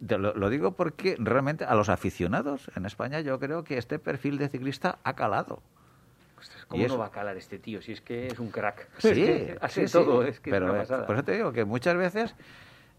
Lo, digo porque realmente a los aficionados en España yo creo que este perfil de ciclista ha calado. ¿Cómo no va a calar este tío? Si es que es un crack. Sí, hace todo. Es que pero, es por eso te digo que muchas veces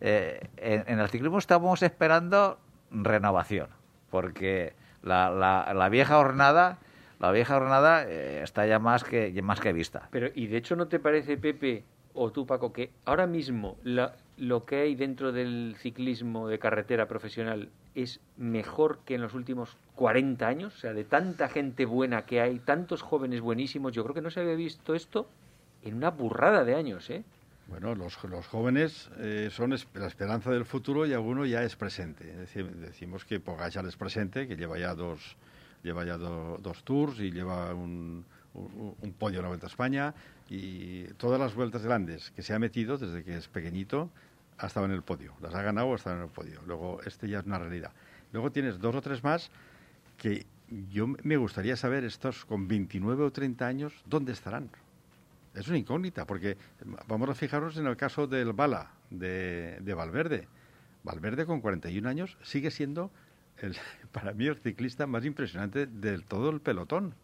eh, en, el ciclismo estamos esperando renovación, porque la, la, vieja jornada la vieja jornada eh, está ya más que más que vista. Pero y de hecho no te parece Pepe o tú Paco que ahora mismo lo que hay dentro del ciclismo de carretera profesional es mejor que en los últimos 40 años, o sea, de tanta gente buena que hay, tantos jóvenes buenísimos, yo creo que no se había visto esto en una burrada de años, ¿eh? Bueno, los, jóvenes eh, son la esperanza del futuro y alguno ya es presente. decimos que Pogachar es presente, que lleva ya dos, lleva ya dos tours y lleva un, podio en la Vuelta a España y todas las vueltas grandes que se ha metido desde que es pequeñito ha estado en el podio. Las ha ganado ha estado en el podio. Luego, este ya es una realidad. Luego tienes dos o tres más que yo me gustaría saber, estos con 29 o 30 años, ¿dónde estarán? Es una incógnita, porque vamos a fijarnos en el caso del Bala, de, Valverde. Valverde con 41 años sigue siendo, el, para mí, el ciclista más impresionante del todo el pelotón.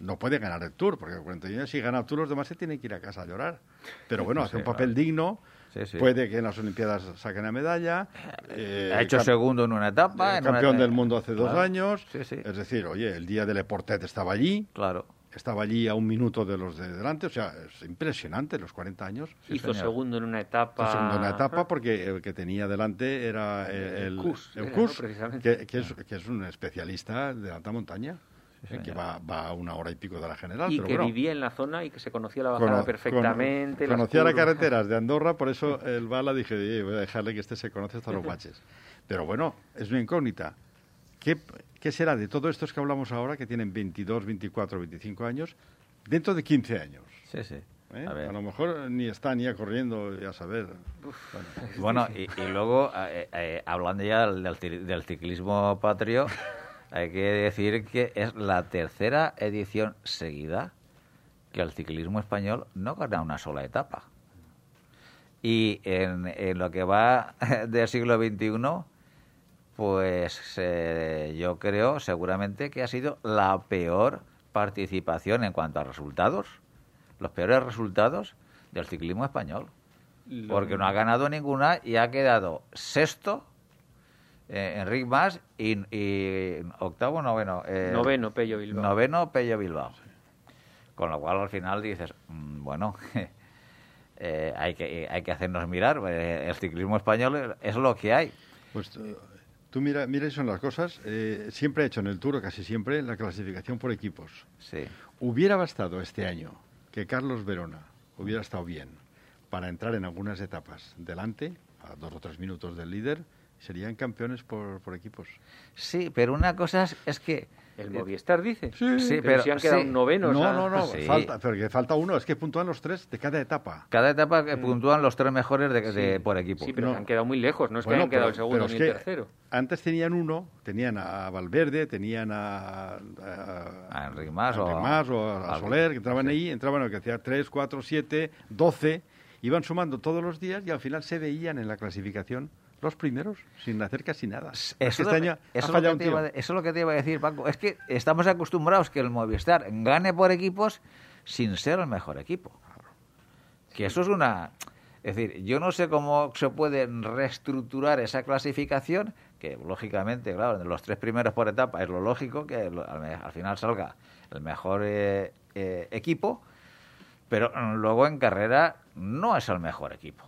No puede ganar el Tour, porque con 41 años si gana el Tour los demás se tienen que ir a casa a llorar. Pero bueno, hace un papel digno. Puede que en las Olimpiadas saquen la medalla. Eh, ha hecho segundo en una etapa. campeón del mundo hace dos años. Es decir, oye, el día del Leportet estaba allí. Claro estaba allí a un minuto de los de delante, o sea, es impresionante los 40 años. Hizo segundo en una etapa. segundo en una etapa porque el que tenía delante era el, el, que, es, un especialista de alta montaña. Eh, que va, a una hora y pico de la general. Y que vivía en la zona y que se conocía la bajada perfectamente. conocía las carreteras de Andorra, por eso el Bala dije, voy a dejarle que este se conoce hasta los baches. Pero bueno, es una incógnita. ¿Qué, ¿Qué será de todos estos que hablamos ahora, que tienen 22, 24, 25 años, dentro de 15 años? Sí, sí. ¿Eh? A, lo mejor ni están ya corriendo, ya saber. bueno, y, luego, eh, eh, hablando ya del, ciclismo patrio, hay que decir que es la tercera edición seguida que el ciclismo español no gana una sola etapa. Y en, en lo que va del siglo XXI pues eh, yo creo seguramente que ha sido la peor participación en cuanto a resultados, los peores resultados del ciclismo español. porque no ha ganado ninguna y ha quedado sexto eh, Enric Mas y, octavo, noveno. Eh, noveno, Pello Bilbao. Noveno, Pello Bilbao. Con lo cual al final dices, mm, bueno, eh, hay, que, hay que hacernos mirar, el ciclismo español es lo que hay. Pues tú mira, mira son las cosas. siempre he hecho en el Tour, casi siempre, la clasificación por equipos. Sí. Hubiera bastado este año que Carlos Verona hubiera estado bien para entrar en algunas etapas delante, a dos o tres minutos del líder, serían campeones por, por equipos. Sí, pero una cosa es, que... ¿El Movistar dice? Sí, sí pero, si han quedado novenos. No, no, no, falta, pero falta uno, es que puntúan los tres de cada etapa. Cada etapa mm. puntúan los tres mejores de, por equipo. Sí, pero han quedado muy lejos, no es que hayan quedado el segundo ni el tercero. Antes tenían uno, tenían a Valverde, tenían a, a, Enrique Mas, o, a, Soler, que entraban ahí, entraban, que hacía tres, cuatro, siete, doce, iban sumando todos los días y al final se veían en la clasificación los primeros, sin hacer casi nada. Eso, es, lo, que te iba a decir, Paco. Es que estamos acostumbrados que el Movistar gane por equipos sin ser el mejor equipo. Que eso es una... Es decir, yo no sé cómo se puede reestructurar esa clasificación, que lógicamente, claro, los tres primeros por etapa es lo lógico, que al, final salga el mejor eh, eh, equipo, pero luego en carrera no es el mejor equipo.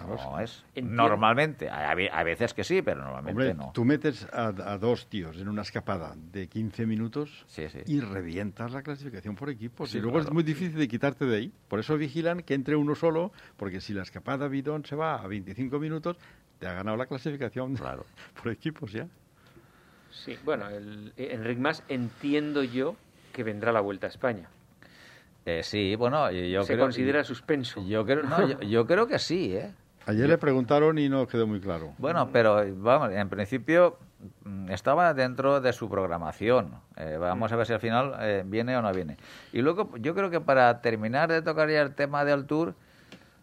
No es. Normalmente, a, veces que sí, pero normalmente no. Tú metes a, dos tíos en una escapada de 15 minutos y revientas la clasificación por equipos. y luego es muy difícil de quitarte de ahí. Por eso vigilan que entre uno solo, porque si la escapada bidón se va a 25 minutos, te ha ganado la clasificación claro. por equipos ya. Sí, bueno, el, Enric Más entiendo yo que vendrá la Vuelta a España. Eh, sí, bueno, yo ¿Se considera suspenso? Yo creo, no, yo creo que sí, ¿eh? Ayer le preguntaron y no quedó muy claro. Bueno, pero vamos, en principio mm, estaba dentro de su programación. Eh, vamos a ver si al final eh, viene o no viene. Y luego yo creo que para terminar de tocar ya el tema del tour,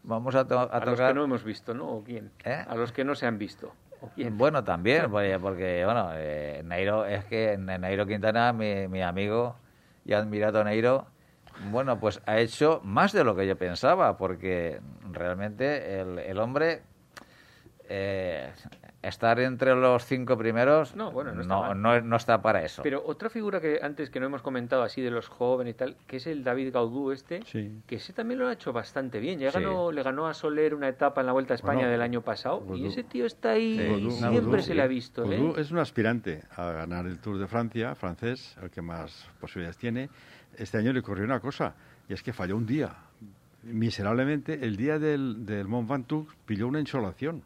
vamos a, tocar... A los que no hemos visto, ¿no? ¿O quién? ¿Eh? A los que no se han visto. Bueno, también, porque, bueno, eh, Nairo, es que Nairo Quintana, mi, mi amigo y admirado Nairo, bueno, pues ha hecho más de lo que yo pensaba, porque realmente el, hombre eh, estar entre los cinco primeros no, bueno, no, está para eso. Pero otra figura que antes que no hemos comentado así de los jóvenes y tal, que es el David Gaudú este, que ese también lo ha hecho bastante bien. Ya ganó, le ganó a Soler una etapa en la Vuelta a España del año pasado y ese tío está ahí siempre se le ha visto. ¿eh? es un aspirante a ganar el Tour de Francia, francés, el que más posibilidades tiene este año le ocurrió una cosa, y es que falló un día. Miserablemente, el día del, del Mont Ventoux pilló una insolación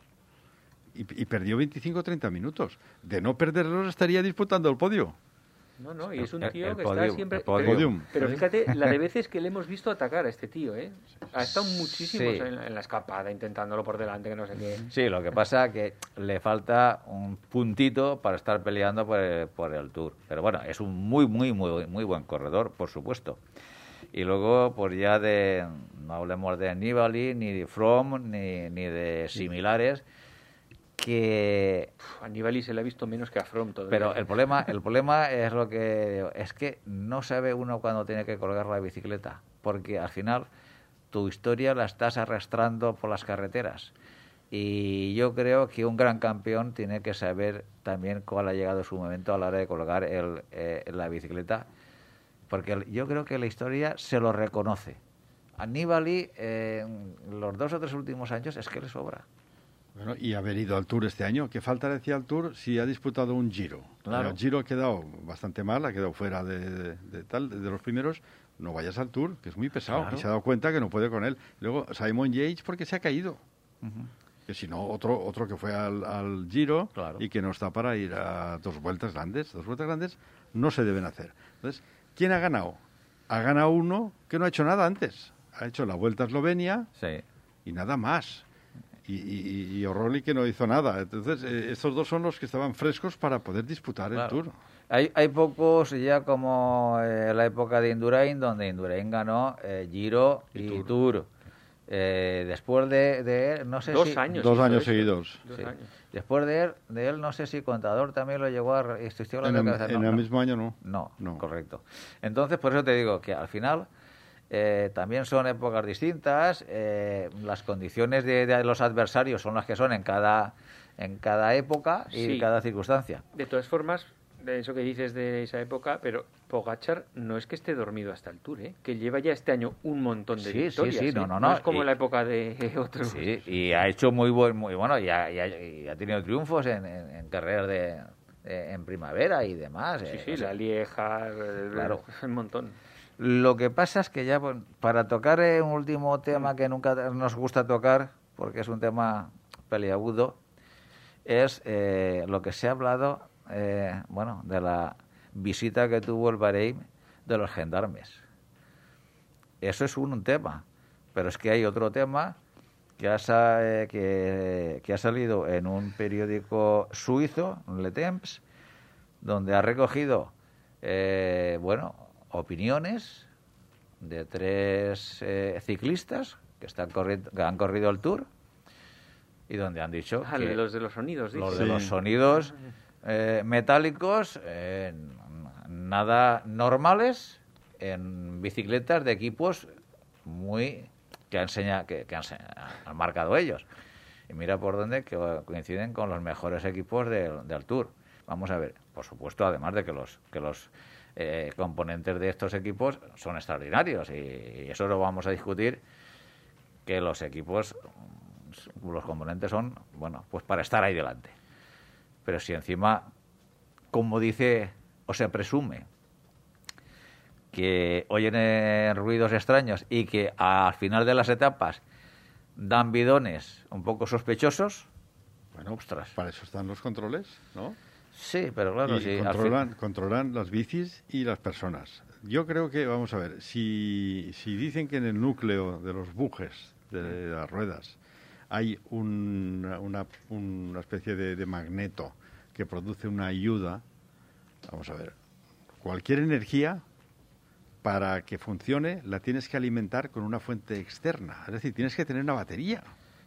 y, perdió 25 o 30 minutos. De no perderlos estaría disputando el podio. No, no, y es un tío que está siempre... Pero, pero, fíjate, la de veces que le hemos visto atacar a este tío, ¿eh? Ha estado muchísimo en, la escapada, intentándolo por delante, que no sé qué. Sí, lo que pasa es que le falta un puntito para estar peleando por el, por el Tour. Pero bueno, es un muy, muy, muy, muy buen corredor, por supuesto. Y luego, pues ya de... No hablemos de Nibali, ni de Fromm, ni, ni de similares que a Nibali se le ha visto menos que a Fromm todavía. Pero el problema, el problema es lo que es que no sabe uno cuándo tiene que colgar la bicicleta, porque al final tu historia la estás arrastrando por las carreteras. Y yo creo que un gran campeón tiene que saber también cuál ha llegado su momento a la hora de colgar el, eh, la bicicleta, porque yo creo que la historia se lo reconoce. A Nibali, en los dos o tres últimos años, es que le sobra. Bueno, y haber ido al Tour este año. ¿Qué falta decía al Tour si ha disputado un Giro? Claro. El Giro ha quedado bastante mal, ha quedado fuera de, tal, de los primeros. No vayas al Tour, que es muy pesado. Y se ha dado cuenta que no puede con él. Luego Simon Yates porque se ha caído. Que si no, otro, otro que fue al, Giro y que no está para ir a dos vueltas grandes. Dos vueltas grandes no se deben hacer. Entonces, ¿quién ha ganado? Ha ganado uno que no ha hecho nada antes. Ha hecho la Vuelta a Eslovenia y nada más y, y, que no hizo nada. Entonces, eh, estos dos son los que estaban frescos para poder disputar el Tour. Hay, hay pocos ya como eh, la época de Indurain, donde Indurain ganó eh, Giro y, Tour. después de, él, no sé dos si... Años, dos años seguidos. Después de él, de él, no sé si Contador también lo llegó a... en el, en el mismo año no. no. No, correcto. Entonces, por eso te digo que al final eh, también son épocas distintas, eh, las condiciones de, los adversarios son las que son en cada, en cada época y en cada circunstancia. De todas formas, de eso que dices de esa época, pero Pogachar no es que esté dormido hasta el Tour, ¿eh? que lleva ya este año un montón de victorias. Sí, sí, no, no, no. es como la época de otros. Sí, y ha hecho muy buen, muy bueno, y ha, ha, tenido triunfos en, en, carreras de, en primavera y demás. Sí, sí, la Lieja, claro. un montón. Lo que pasa es que ya para tocar un último tema que nunca nos gusta tocar, porque es un tema peliagudo, es eh, lo que se ha hablado, eh, bueno, de la visita que tuvo el Bahrein de los gendarmes. Eso es un, tema, pero es que hay otro tema que ha, eh, que, que ha salido en un periódico suizo, Le Temps, donde ha recogido, bueno, opiniones de tres eh, ciclistas que, están que han corrido el Tour y donde han dicho ah, que los de los sonidos los de los sonidos eh, metálicos nada normales en bicicletas de equipos muy que han, que, han, marcado ellos. Y mira por dónde que coinciden con los mejores equipos del Tour. Vamos a ver por supuesto además de que los que los eh, componentes de estos equipos son extraordinarios y, eso lo vamos a discutir que los equipos los componentes son bueno pues para estar ahí delante pero si encima como dice o se presume que oyen ruidos extraños y que al final de las etapas dan bidones un poco sospechosos bueno, para eso están los controles, ¿no? Sí, pero claro, sí, controlan, controlan las bicis y las personas. Yo creo que, vamos a ver, si, si dicen que en el núcleo de los bujes de las ruedas hay una, una, especie de, de magneto que produce una ayuda, vamos a ver, cualquier energía para que funcione la tienes que alimentar con una fuente externa, es decir, tienes que tener una batería.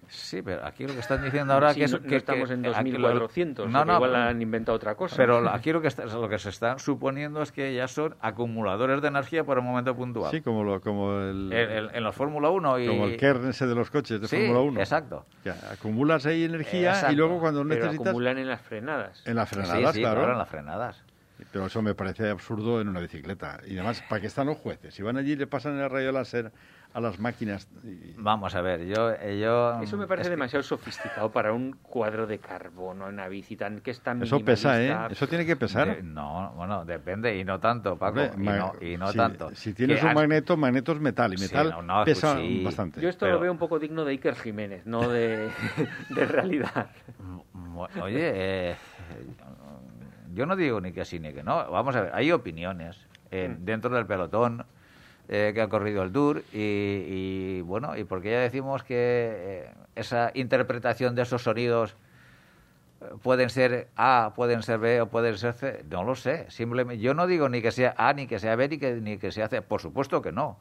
Sí, pero aquí lo que están diciendo ahora que, es, que estamos en 2400, no, no, igual han inventado otra cosa. Pero aquí lo que, lo que se está suponiendo es que ya son acumuladores de energía por un momento puntual. Sí, como, lo, como el, En los Fórmula 1 y... Como el kern ese de los coches de Fórmula 1. exacto. acumulas ahí energía y luego cuando necesitas... acumulan en las frenadas. En las frenadas, sí, claro. en las frenadas. Pero eso me parece absurdo en una bicicleta. Y además, ¿para qué están los jueces? Si van allí y le pasan el rayo láser a las máquinas. Vamos a ver, yo, yo eso me parece demasiado sofisticado para un cuadro de carbono en una bici tan que está Eso pesa, ¿eh? Eso tiene que pesar. no, bueno, depende y no tanto, Paco, y no, tanto. Si tienes un magneto, magneto es metal y metal pesa pues bastante. Yo esto lo veo un poco digno de Iker Jiménez, no de, de realidad. Oye, eh, yo no digo ni que sí ni que no. Vamos a ver, hay opiniones eh, mm. dentro del pelotón eh, que ha corrido el Tour y, bueno, y porque ya decimos que eh, esa interpretación de esos sonidos eh, pueden ser A, pueden ser B o pueden ser C, no lo sé. Simplemente, yo no digo ni que sea A, ni que sea B, ni que, ni que sea C. Por supuesto que no.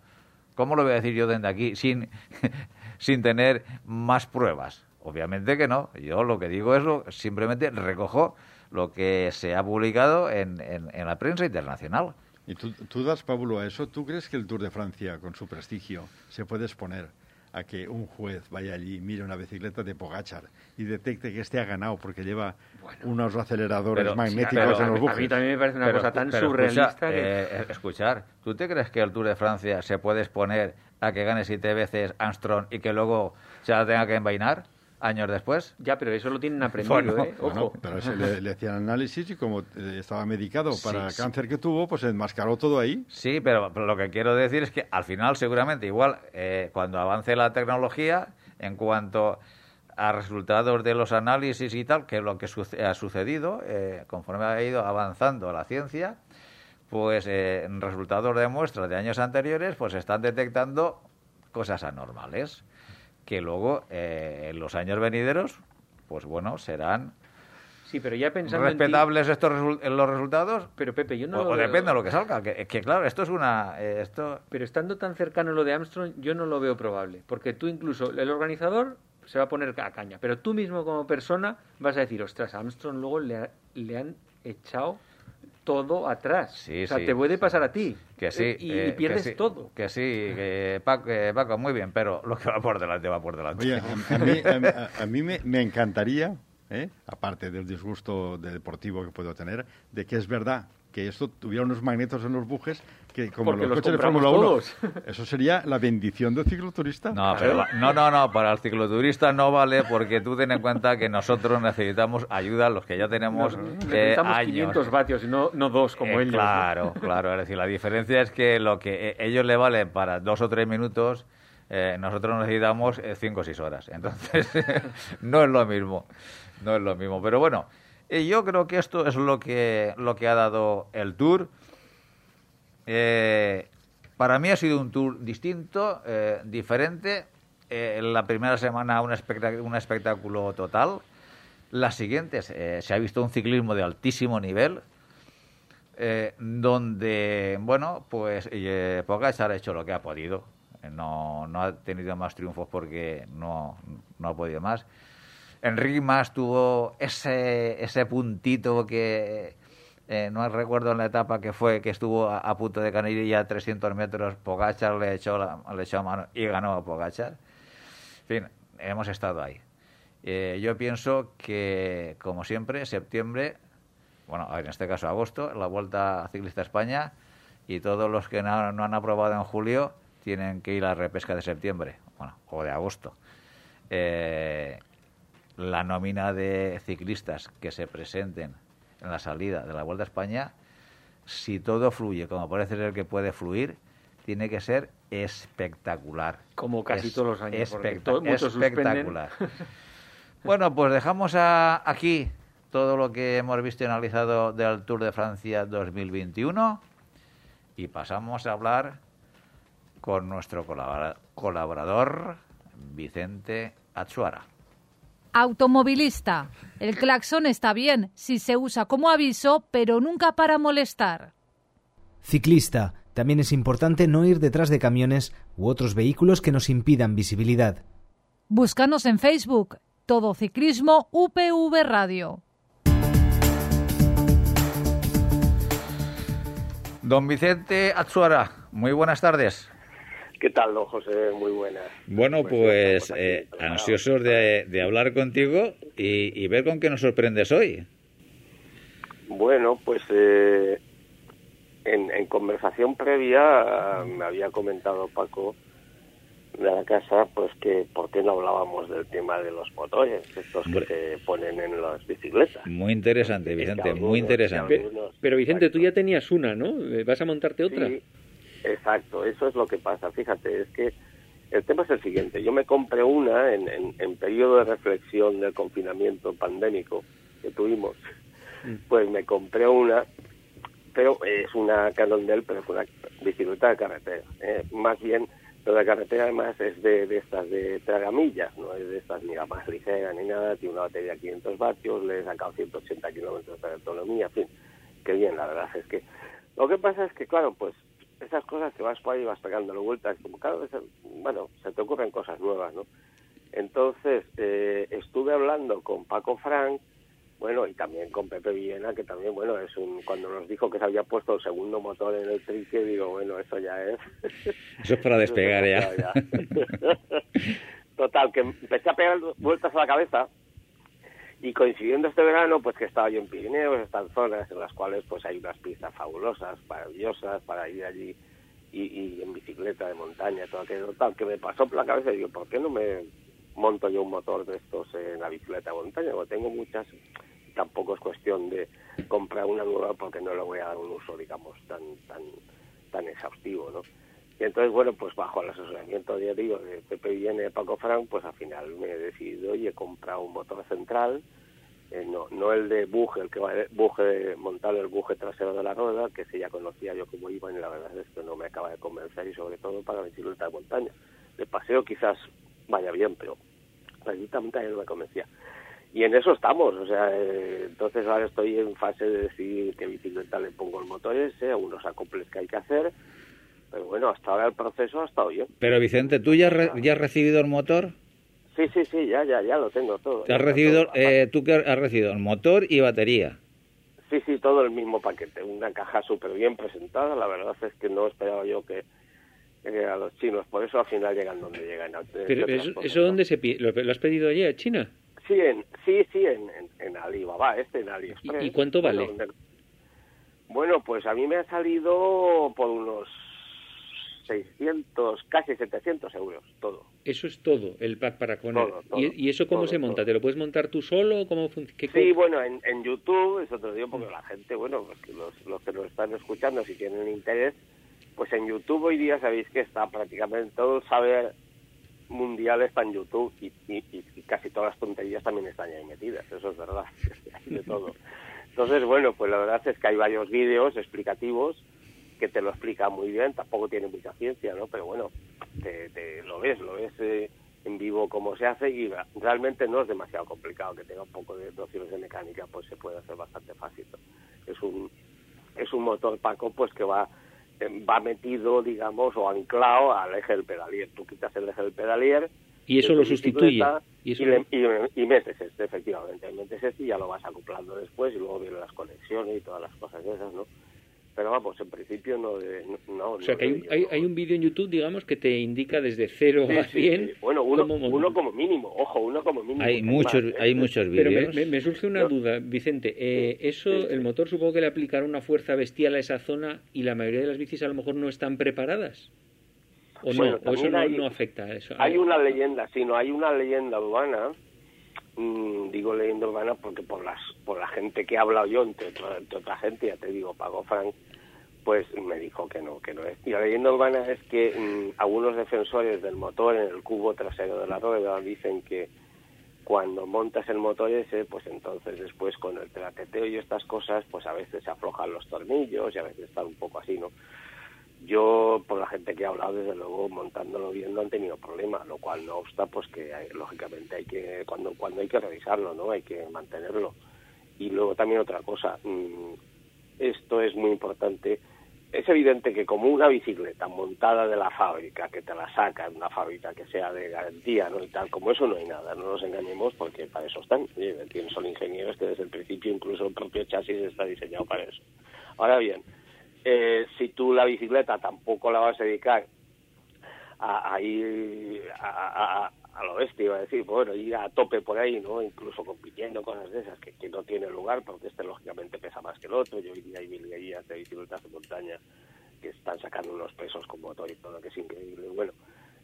¿Cómo lo voy a decir yo desde aquí sin, sin tener más pruebas? Obviamente que no. Yo lo que digo es lo, simplemente recojo lo que se ha publicado en, en la prensa internacional. ¿Y tú, das, Pablo, a eso? ¿Tú crees que el Tour de Francia, con su prestigio, se puede exponer a que un juez vaya allí, mire una bicicleta de Pogachar y detecte que este ha ganado porque lleva unos aceleradores magnéticos en los bujes? A mí también me parece una cosa tan surrealista. Eh, escuchar, ¿tú te crees que el Tour de Francia se puede exponer a que gane siete veces Armstrong y que luego se la tenga que envainar? Años después. Ya, pero eso lo tienen aprendido, ¿eh? Ojo. pero le, hacían análisis y como eh, estaba medicado para el cáncer que tuvo, pues enmascaró todo ahí. Sí, pero, lo que quiero decir es que al final seguramente igual eh, cuando avance la tecnología, en cuanto a resultados de los análisis y tal, que es lo que ha sucedido eh, conforme ha ido avanzando la ciencia, pues en resultados de muestras de años anteriores, pues están detectando cosas anormales que luego eh, en los años venideros, pues bueno, serán Sí, pero ya pensando respetables estos en los resultados. Pero Pepe, yo no. O, depende de lo que salga. Que, claro, esto es una. Eh, esto. Pero estando tan cercano lo de Armstrong, yo no lo veo probable, porque tú incluso el organizador se va a poner a caña, pero tú mismo como persona vas a decir, ostras, Armstrong luego le, le han echado todo atrás. o sea, te puede pasar a ti. Que sí. Y, eh, pierdes todo. Que sí, que Paco, muy bien, pero lo que va por delante va por delante. Oye, a, mí, a, mí me, me, encantaría, ¿eh? aparte del disgusto deportivo que puedo tener, de que es verdad que esto tuviera unos magnetos en los bujes que como los, coches de Fórmula 1, eso sería la bendición del cicloturista. No, no, no, no, para el cicloturista no vale porque tú ten en cuenta que nosotros necesitamos ayuda, los que ya tenemos no, necesitamos 500 vatios y no, no dos como eh, ellos. Claro, claro, es decir, la diferencia es que lo que eh, ellos le valen para dos o tres minutos, eh, nosotros necesitamos cinco o seis horas. Entonces, no es lo mismo, no es lo mismo. Pero bueno, y yo creo que esto es lo que, lo que ha dado el Tour. Eh, para mí ha sido un Tour distinto, eh, diferente. Eh, la primera semana un, un espectáculo total. Las siguientes se ha visto un ciclismo de altísimo nivel. donde, bueno, pues Pogacar ha hecho lo que ha podido. No, no ha tenido más triunfos porque no, no ha podido más. Enrique Mas tuvo ese, ese puntito que eh, no recuerdo en la etapa que fue, que estuvo a, punto de ganar ya 300 metros, Pogachar le echó, la, le echó mano y ganó Pogachar. En fin, hemos estado ahí. Eh, yo pienso que, como siempre, septiembre, bueno, en este caso agosto, la Vuelta Ciclista España y todos los que no, no han aprobado en julio tienen que ir a la repesca de septiembre, bueno, o de agosto. Eh, la nómina de ciclistas que se presenten en la salida de la Vuelta a España, si todo fluye como parece ser que puede fluir, tiene que ser espectacular. Como casi todos los años. espectacular. bueno, pues dejamos aquí todo lo que hemos visto y analizado del Tour de Francia 2021 y pasamos a hablar con nuestro colaborador Vicente Achuara. Automovilista. El claxon está bien si se usa como aviso, pero nunca para molestar. Ciclista. También es importante no ir detrás de camiones u otros vehículos que nos impidan visibilidad. Búscanos en Facebook. Todo Ciclismo UPV Radio. Don Vicente Atsuara, muy buenas tardes. ¿Qué tal, don José? Muy buenas. Bueno, pues, eh, ansiosos de, hablar contigo y, ver con qué nos sorprendes hoy. Bueno, pues eh, en, conversación previa me había comentado Paco de la casa, pues que por qué no hablábamos del tema de los motores, estos que se ponen en las bicicletas. Muy interesante, Vicente, muy interesante. Pero, Vicente, tú ya tenías una, ¿no? ¿Vas a montarte otra? Sí, Exacto, eso es lo que pasa. Fíjate, es que el tema es el siguiente. Yo me compré una en, en, periodo de reflexión del confinamiento pandémico que tuvimos. Mm. Pues me compré una, pero es una Cannondale, pero es una bicicleta de carretera. ¿eh? Más bien, pero de carretera además es de, de, estas de tragamillas, no es de estas ni la más ligera ni nada. Tiene una batería de 500 vatios, le he sacado 180 kilómetros de autonomía, en fin. Qué bien, la verdad es que... Lo que pasa es que, claro, pues esas cosas que vas por ahí y vas pegándole vueltas, como cada vez, bueno, se te ocurren cosas nuevas, ¿no? Entonces, eh, estuve hablando con Paco Frank, bueno, y también con Pepe Villena, que también, bueno, es un, cuando nos dijo que se había puesto el segundo motor en el trique, digo, bueno, eso ya es... Eso es para despegar ya. Total, que empecé a pegar vueltas a la cabeza y coincidiendo este verano, pues que estaba yo en Pirineos, están zonas en las cuales pues hay unas pistas fabulosas, maravillosas para ir allí y, en bicicleta de montaña, todo aquello tal, que me pasó por la cabeza y digo, ¿por qué no me monto yo un motor de estos en la bicicleta de montaña? Porque tengo muchas, tampoco es cuestión de comprar una nueva porque no le voy a dar un uso, digamos, tan, tan, tan exhaustivo, ¿no? Y entonces, bueno, pues bajo el asesoramiento de, digo, de Pepe Villene de Paco Frank, pues al final me he decidido y he comprado un motor central, eh, no, no el de buje, el que va buje, montar el buje trasero de la rueda, que si ya conocía yo cómo iba y la verdad es que no me acaba de convencer y sobre todo para la bicicleta de montaña. De paseo quizás vaya bien, pero la bicicleta de no me convencía. Y en eso estamos, o sea, eh, entonces ahora estoy en fase de decidir qué bicicleta le pongo el motor ese, unos acoples que hay que hacer, pero bueno, hasta ahora el proceso ha estado bien. Pero Vicente, ¿tú ya, ya has recibido el motor? Sí, sí, sí, ya, ya, ya lo tengo todo. has recibido, eh, ¿Tú que has recibido el motor y batería? Sí, sí, todo el mismo paquete. Una caja súper bien presentada. La verdad es que no esperaba yo que, a los chinos. Por eso al final llegan donde llegan. Pero eso, dónde se pide? ¿Lo, has pedido allí a China? Sí, en, sí, sí, en, en, Alibaba, este en AliExpress. ¿Y, cuánto vale? Bueno, pues a mí me ha salido por unos 600, casi 700 euros, todo. Eso es todo, el pack para poner. ¿Y, eso cómo se monta? ¿Te lo puedes montar tú solo? ¿Cómo sí, bueno, en, en, YouTube, eso te lo digo porque la gente, bueno, los, los que nos están escuchando, si tienen interés, pues en YouTube hoy día sabéis que está prácticamente todo el saber mundial está en YouTube y, casi todas las tonterías también están ahí metidas, eso es verdad, de todo. Entonces, bueno, pues la verdad es que hay varios vídeos explicativos que te lo explica muy bien, tampoco tiene mucha ciencia, ¿no? Pero bueno, te, lo ves, lo ves eh, en vivo cómo se hace y realmente no es demasiado complicado, que tenga un poco de nociones de mecánica, pues se puede hacer bastante fácil. Es un es un motor Paco pues que va eh, va metido, digamos, o anclado al eje del pedalier. Tú quitas el eje del pedalier y eso lo sustituye. Y, y, metes este, efectivamente. Metes este y ya lo vas acoplando después y luego vienen las conexiones y todas las cosas esas, ¿no? Pero vamos, en principio no... no, o sea, que hay, hay, hay, un vídeo en YouTube, digamos, que te indica desde 0 a 100... Bueno, uno como, uno como mínimo, ojo, uno como mínimo. Hay muchos, hay muchos vídeos. Pero me, surge una duda, Vicente. Eh, eso, el motor supongo que le aplicará una fuerza bestial a esa zona y la mayoría de las bicis a lo mejor no están preparadas. ¿O no? ¿O eso no, afecta a eso? Hay una leyenda, sino hay una leyenda urbana mm, digo leyenda urbana porque por las por la gente que ha hablado yo entre otra, entre otra gente ya te digo Pago Frank pues me dijo que no, que no es. Y la leyenda urbana es que mm, algunos defensores del motor en el cubo trasero de la rueda dicen que cuando montas el motor ese, pues entonces después con el traqueteo y estas cosas, pues a veces se aflojan los tornillos y a veces está un poco así, ¿no? Yo, por la gente que ha hablado, desde luego, montándolo bien no han tenido problema, lo cual no obsta, pues que lógicamente hay que, cuando, cuando hay que revisarlo, ¿no? Hay que mantenerlo. Y luego también otra cosa, mm, esto es muy importante, es evidente que como una bicicleta montada de la fábrica, que te la saca en una fábrica que sea de garantía, ¿no? Y tal, como eso no hay nada, no nos engañemos porque para eso están. son ingenieros que desde el principio incluso el propio chasis está diseñado para eso. Ahora bien, eh, si tú la bicicleta tampoco la vas a dedicar a, ir a, a lo bestia, iba a decir, bueno, ir a tope por ahí, ¿no? Incluso compitiendo, cosas de esas, que, que no tiene lugar, porque este lógicamente pesa más que el otro. Yo hoy hay mil guías de bicicletas de montaña que están sacando unos pesos con motor y todo, que es increíble. Bueno,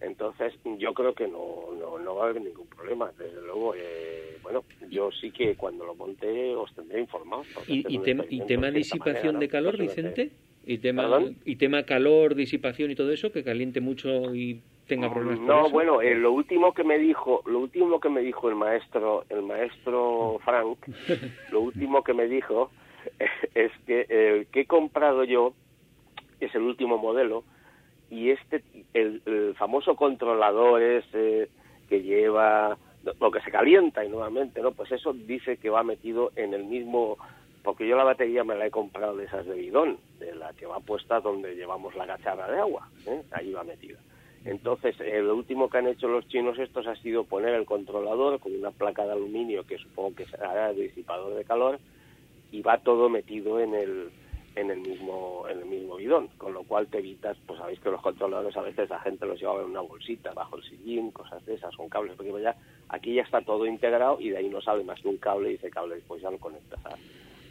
entonces yo creo que no, no, no va a haber ningún problema. Desde luego, eh, bueno, yo sí que cuando lo monte os tendré informados. ¿Y, y, tema, ¿Y tema disipación de calor, Vicente? ¿Y tema, ¿Y tema calor, disipación y todo eso, que caliente mucho y tenga problemas no bueno eh, lo último que me dijo lo último que me dijo el maestro el maestro Frank lo último que me dijo es que el que he comprado yo es el último modelo y este el, famoso controlador ese que lleva lo que se calienta y nuevamente no pues eso dice que va metido en el mismo porque yo la batería me la he comprado de esas de bidón de la que va puesta donde llevamos la cacharra de agua ¿eh? ahí va metida entonces, eh, lo último que han hecho los chinos estos ha sido poner el controlador con una placa de aluminio que supongo que será el disipador de calor y va todo metido en el en el mismo en el mismo bidón, con lo cual te evitas, pues sabéis que los controladores a veces la gente los llevaba en una bolsita bajo el sillín, cosas de esas, con cables, porque ya aquí ya está todo integrado y de ahí no sale más que un cable y ese cable después ya lo conectas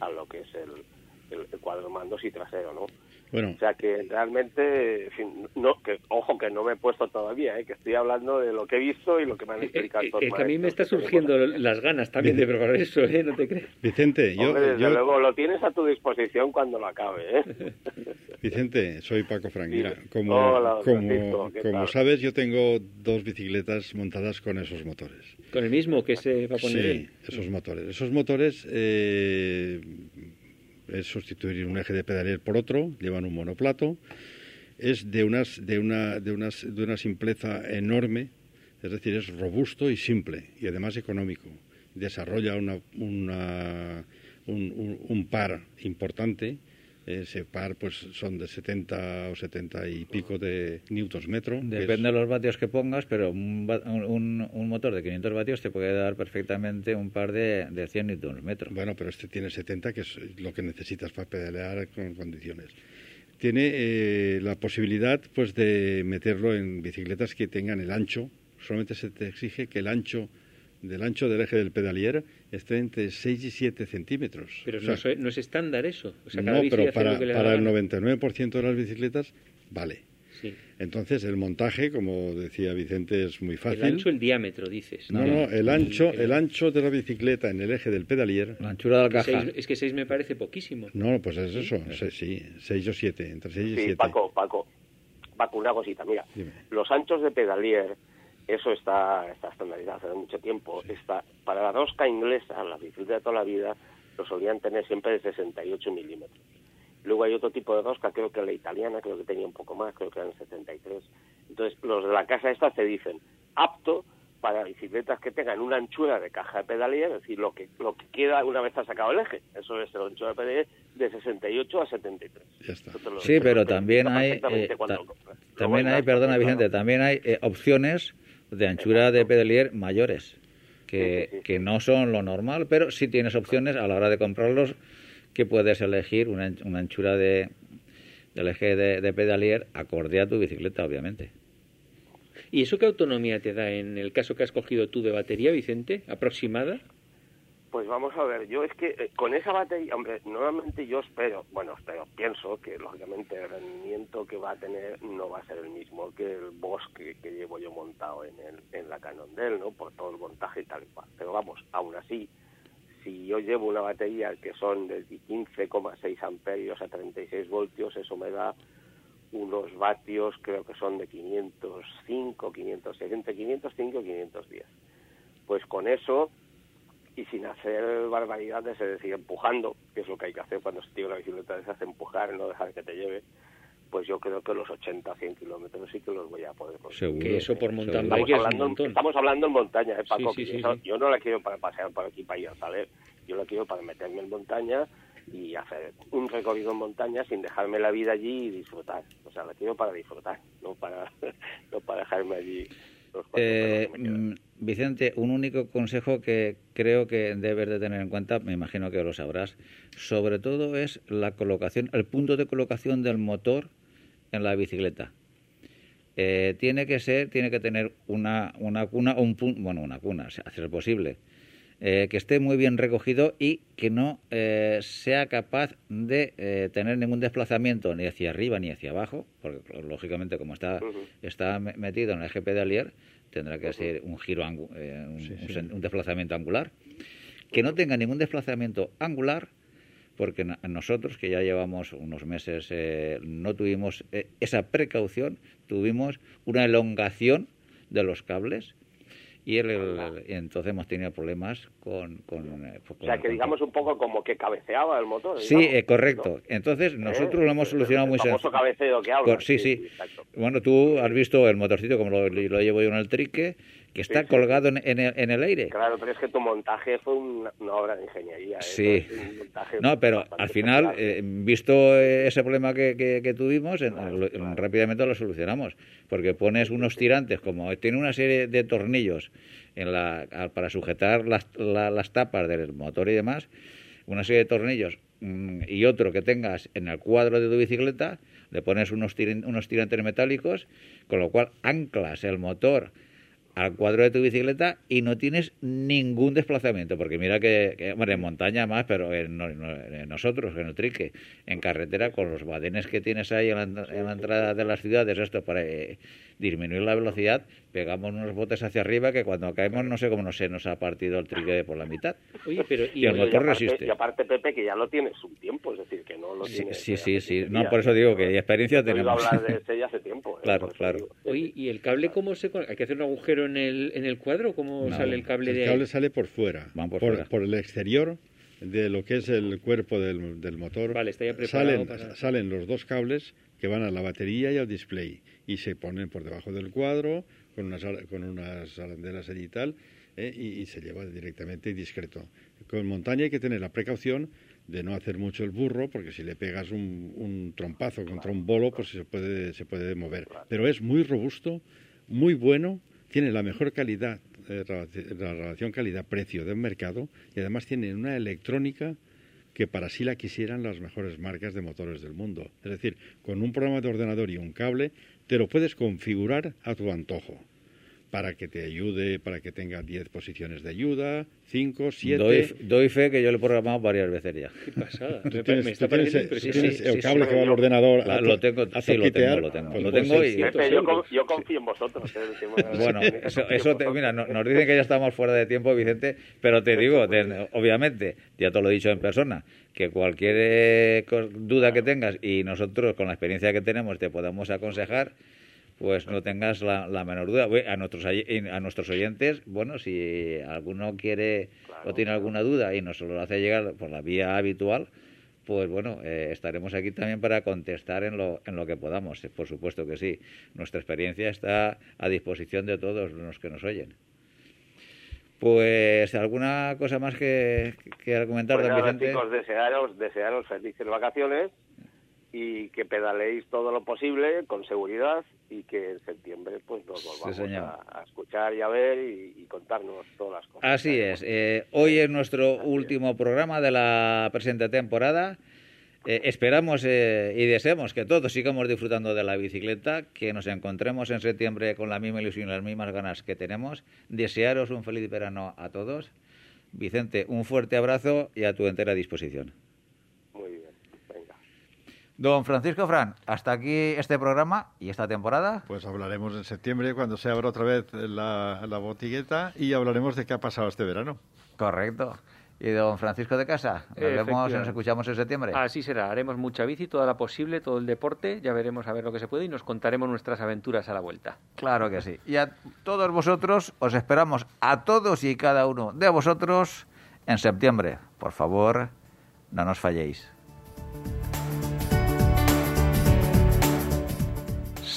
a, lo que es el, el, el cuadro mandos y trasero, ¿no? O sea que realmente, no, que, ojo que no me he puesto todavía, ¿eh? que estoy hablando de lo que he visto y lo que me han eh, explicado. Eh, que a mí me está surgiendo las ganas también de probar eso, ¿eh? ¿No te crees? Vicente, yo, desde luego lo tienes a tu disposición cuando lo acabe, ¿eh? Vicente, soy Paco Franguira. Como, como, como sabes, yo tengo dos bicicletas montadas con esos motores. ¿Con el mismo que se va a poner? Sí, esos motores. Esos motores eh, es sustituir un eje de pedalier por otro, llevan un monoplato, es de, unas, de, una, de, unas, de una simpleza enorme, es decir, es robusto y simple y además económico. Desarrolla una, una, un, un, par importante ese par pues son de 70 o 70 y pico de newtons metro. Depende de los vatios que pongas, pero un, un, motor de 500 vatios te puede dar perfectamente un par de, de 100 newtons metro. Bueno, pero este tiene 70, que es lo que necesitas para pedalear con condiciones. Tiene eh, la posibilidad pues de meterlo en bicicletas que tengan el ancho. Solamente se te exige que el ancho del ancho del eje del pedalier está entre 6 y 7 centímetros. Pero no, es, estándar eso. no, pero para, para el 99% de las bicicletas vale. Sí. Entonces, el montaje, como decía Vicente, es muy fácil. El ancho, el diámetro, dices. No, no, el ancho, el ancho de la bicicleta en el eje del pedalier. La anchura de la caja. es que 6 me parece poquísimo. No, pues es eso, sí, 6 o 7, entre 6 y 7. Paco, Paco, Paco, una cosita, mira. Los anchos de pedalier eso está, está estandarizado hace mucho tiempo. Está, para la rosca inglesa, la bicicleta de toda la vida, lo solían tener siempre de 68 milímetros. Luego hay otro tipo de rosca, creo que la italiana, creo que tenía un poco más, creo que eran 73. Entonces, los de la casa esta te dicen, apto para bicicletas que tengan una anchura de caja de pedalía, es decir, lo que lo que queda una vez ha sacado el eje. Eso es el ancho de pedalía de 68 a 73. Ya está. Sí, pero también hay, eh, también hay, perdona Vicente, también hay eh, opciones de anchura de pedalier mayores, que, que, no son lo normal, pero sí tienes opciones a la hora de comprarlos que puedes elegir una, una anchura de, del eje de, de pedalier acorde a tu bicicleta, obviamente. ¿Y eso qué autonomía te da en el caso que has cogido tú de batería, Vicente? ¿Aproximada? Pues vamos a ver, yo es que eh, con esa batería, hombre, normalmente yo espero, bueno, espero, pienso que lógicamente que va a tener no va a ser el mismo que el bosque que llevo yo montado en, el, en la Cannondale, ¿no? Por todo el montaje y tal y cual. Pero vamos, aún así, si yo llevo una batería que son de 15,6 amperios a 36 voltios, eso me da unos vatios, creo que son de 505, 506, entre 505 y 510. Pues con eso y sin hacer barbaridades, es decir, empujando, que es lo que hay que hacer cuando se tiene una bicicleta, se hace empujar, no dejar que te lleve, pues yo creo que los 80 100 kilómetros sí que los voy a poder conseguir. Seguro. Que eso por mountain estamos, hablando, estamos hablando en montaña, ¿eh, Paco? yo no la quiero para pasear por aquí para ir a salir, yo la quiero para meterme en montaña y hacer un recorrido en montaña sin dejarme la vida allí y disfrutar. O sea, la quiero para disfrutar, no para, no para dejarme allí eh, mm, Vicente, un único consejo que creo que debes de tener en cuenta, me imagino que lo sabrás, sobre todo es la colocación, el punto de colocación del motor en la bicicleta. Eh, tiene que ser, tiene que tener una, una cuna o un punto, bueno, una cuna, hacer posible, eh, que esté muy bien recogido y que no eh, sea capaz de eh, tener ningún desplazamiento ni hacia arriba ni hacia abajo, porque lógicamente como está, está metido en el eje pedalier, tendrá que ser un giro, un, desplazamiento angular. Que no tenga ningún desplazamiento angular, porque nosotros, que ya llevamos unos meses, no tuvimos esa precaución, tuvimos una elongación de los cables y entonces hemos tenido problemas con, con, eh, pues, o sea que digamos un poco como que cabeceaba el motor sí eh, correcto. Entonces nosotros lo hemos solucionado muy sencillo. cabeceo que habla sí sí, bueno tú has visto el motorcito como lo, lo llevo yo en el trique que está colgado en, en, el, en, el, aire. Claro, pero es que tu montaje fue una, obra de ingeniería. ¿eh? Sí. No, pero al final, eh, visto ese problema que, que, tuvimos, rápidamente lo solucionamos. Porque pones unos tirantes, como tiene una serie de tornillos en la, para sujetar las, las tapas del motor y demás, una serie de tornillos mm, y otro que tengas en el cuadro de tu bicicleta, le pones unos, unos tirantes metálicos, con lo cual anclas el motor al cuadro de tu bicicleta y no tienes ningún desplazamiento, porque mira que, bueno, en montaña más, pero en, nosotros, en el trique, en carretera, con los badenes que tienes ahí en la, entrada de las ciudades, esto para eh, disminuir la velocidad, pegamos unos botes hacia arriba que cuando caemos no sé cómo no se nos ha partido el trique por la mitad. Oye, pero y, el motor resiste. Y aparte, Pepe, que ya lo tienes un tiempo, es decir, que no lo sí, Sí, sí, sí. No, por eso digo que experiencia tenemos. hablar de ese ya hace tiempo. ¿eh? Claro, claro. Oye, ¿y el cable cómo se ¿Hay que hacer un agujero en el, en el cuadro? ¿Cómo sale el cable de ahí? El cable sale por fuera. Van por, fuera. por el exterior de lo que es el cuerpo del, del motor. Vale, está ya preparado salen, salen los dos cables que van a la batería y al display y se ponen por debajo del cuadro con unas, con unas arandelas allí y tal, eh, y, se lleva directamente discreto. Con montaña hay que tener la precaución de no hacer mucho el burro, porque si le pegas un, trompazo contra un bolo, pues se puede, se puede mover. Pero es muy robusto, muy bueno, tiene la mejor calidad, eh, la relación calidad-precio del mercado y además tiene una electrónica que para sí la quisieran las mejores marcas de motores del mundo. Es decir, con un programa de ordenador y un cable, te lo puedes configurar a tu antojo para que te ayude, para que tenga 10 posiciones de ayuda, 5, 7... Doy, fe que yo lo he programado varias veces ya. Qué pasada. ¿Tienes, me está el cable que va al ordenador lo tengo, sí, lo tengo, lo tengo. Pues lo tengo y... yo, confío en vosotros. ¿eh? bueno, eso, eso te, mira, nos dicen que ya estamos fuera de tiempo, Vicente, pero te digo, obviamente, ya te lo he dicho en persona, que cualquier eh, duda que tengas y nosotros, con la experiencia que tenemos, te podamos aconsejar pues no tengas la, menor duda. A nuestros, a nuestros oyentes, bueno, si alguno quiere o tiene alguna duda y nos lo hace llegar por la vía habitual, pues bueno, eh, estaremos aquí también para contestar en lo, en lo que podamos. Por supuesto que sí. Nuestra experiencia está a disposición de todos los que nos oyen. Pues, ¿alguna cosa más que, que argumentar, pues don Vicente? Chicos, desearos, desearos felices vacaciones y que pedaleéis todo lo posible con seguridad y que en septiembre pues nos volvamos a, escuchar y a ver y, contarnos todas las cosas. Así es. Eh, hoy es nuestro último programa de la presente temporada. Eh, esperamos eh, y deseamos que todos sigamos disfrutando de la bicicleta, que nos encontremos en septiembre con la misma ilusión y las mismas ganas que tenemos. Desearos un feliz verano a todos. Vicente, un fuerte abrazo y a tu entera disposición. Don Francisco Fran, hasta aquí este programa y esta temporada. Pues hablaremos en septiembre cuando se abra otra vez la, botigueta y hablaremos de qué ha pasado este verano. Correcto. Y don Francisco de Casa, nos vemos y nos escuchamos en septiembre. Así será, haremos mucha bici, toda la posible, todo el deporte, ya veremos a ver lo que se puede y nos contaremos nuestras aventuras a la vuelta. Claro que sí. Y a todos vosotros, os esperamos a todos y cada uno de vosotros en septiembre. Por favor, no nos falléis.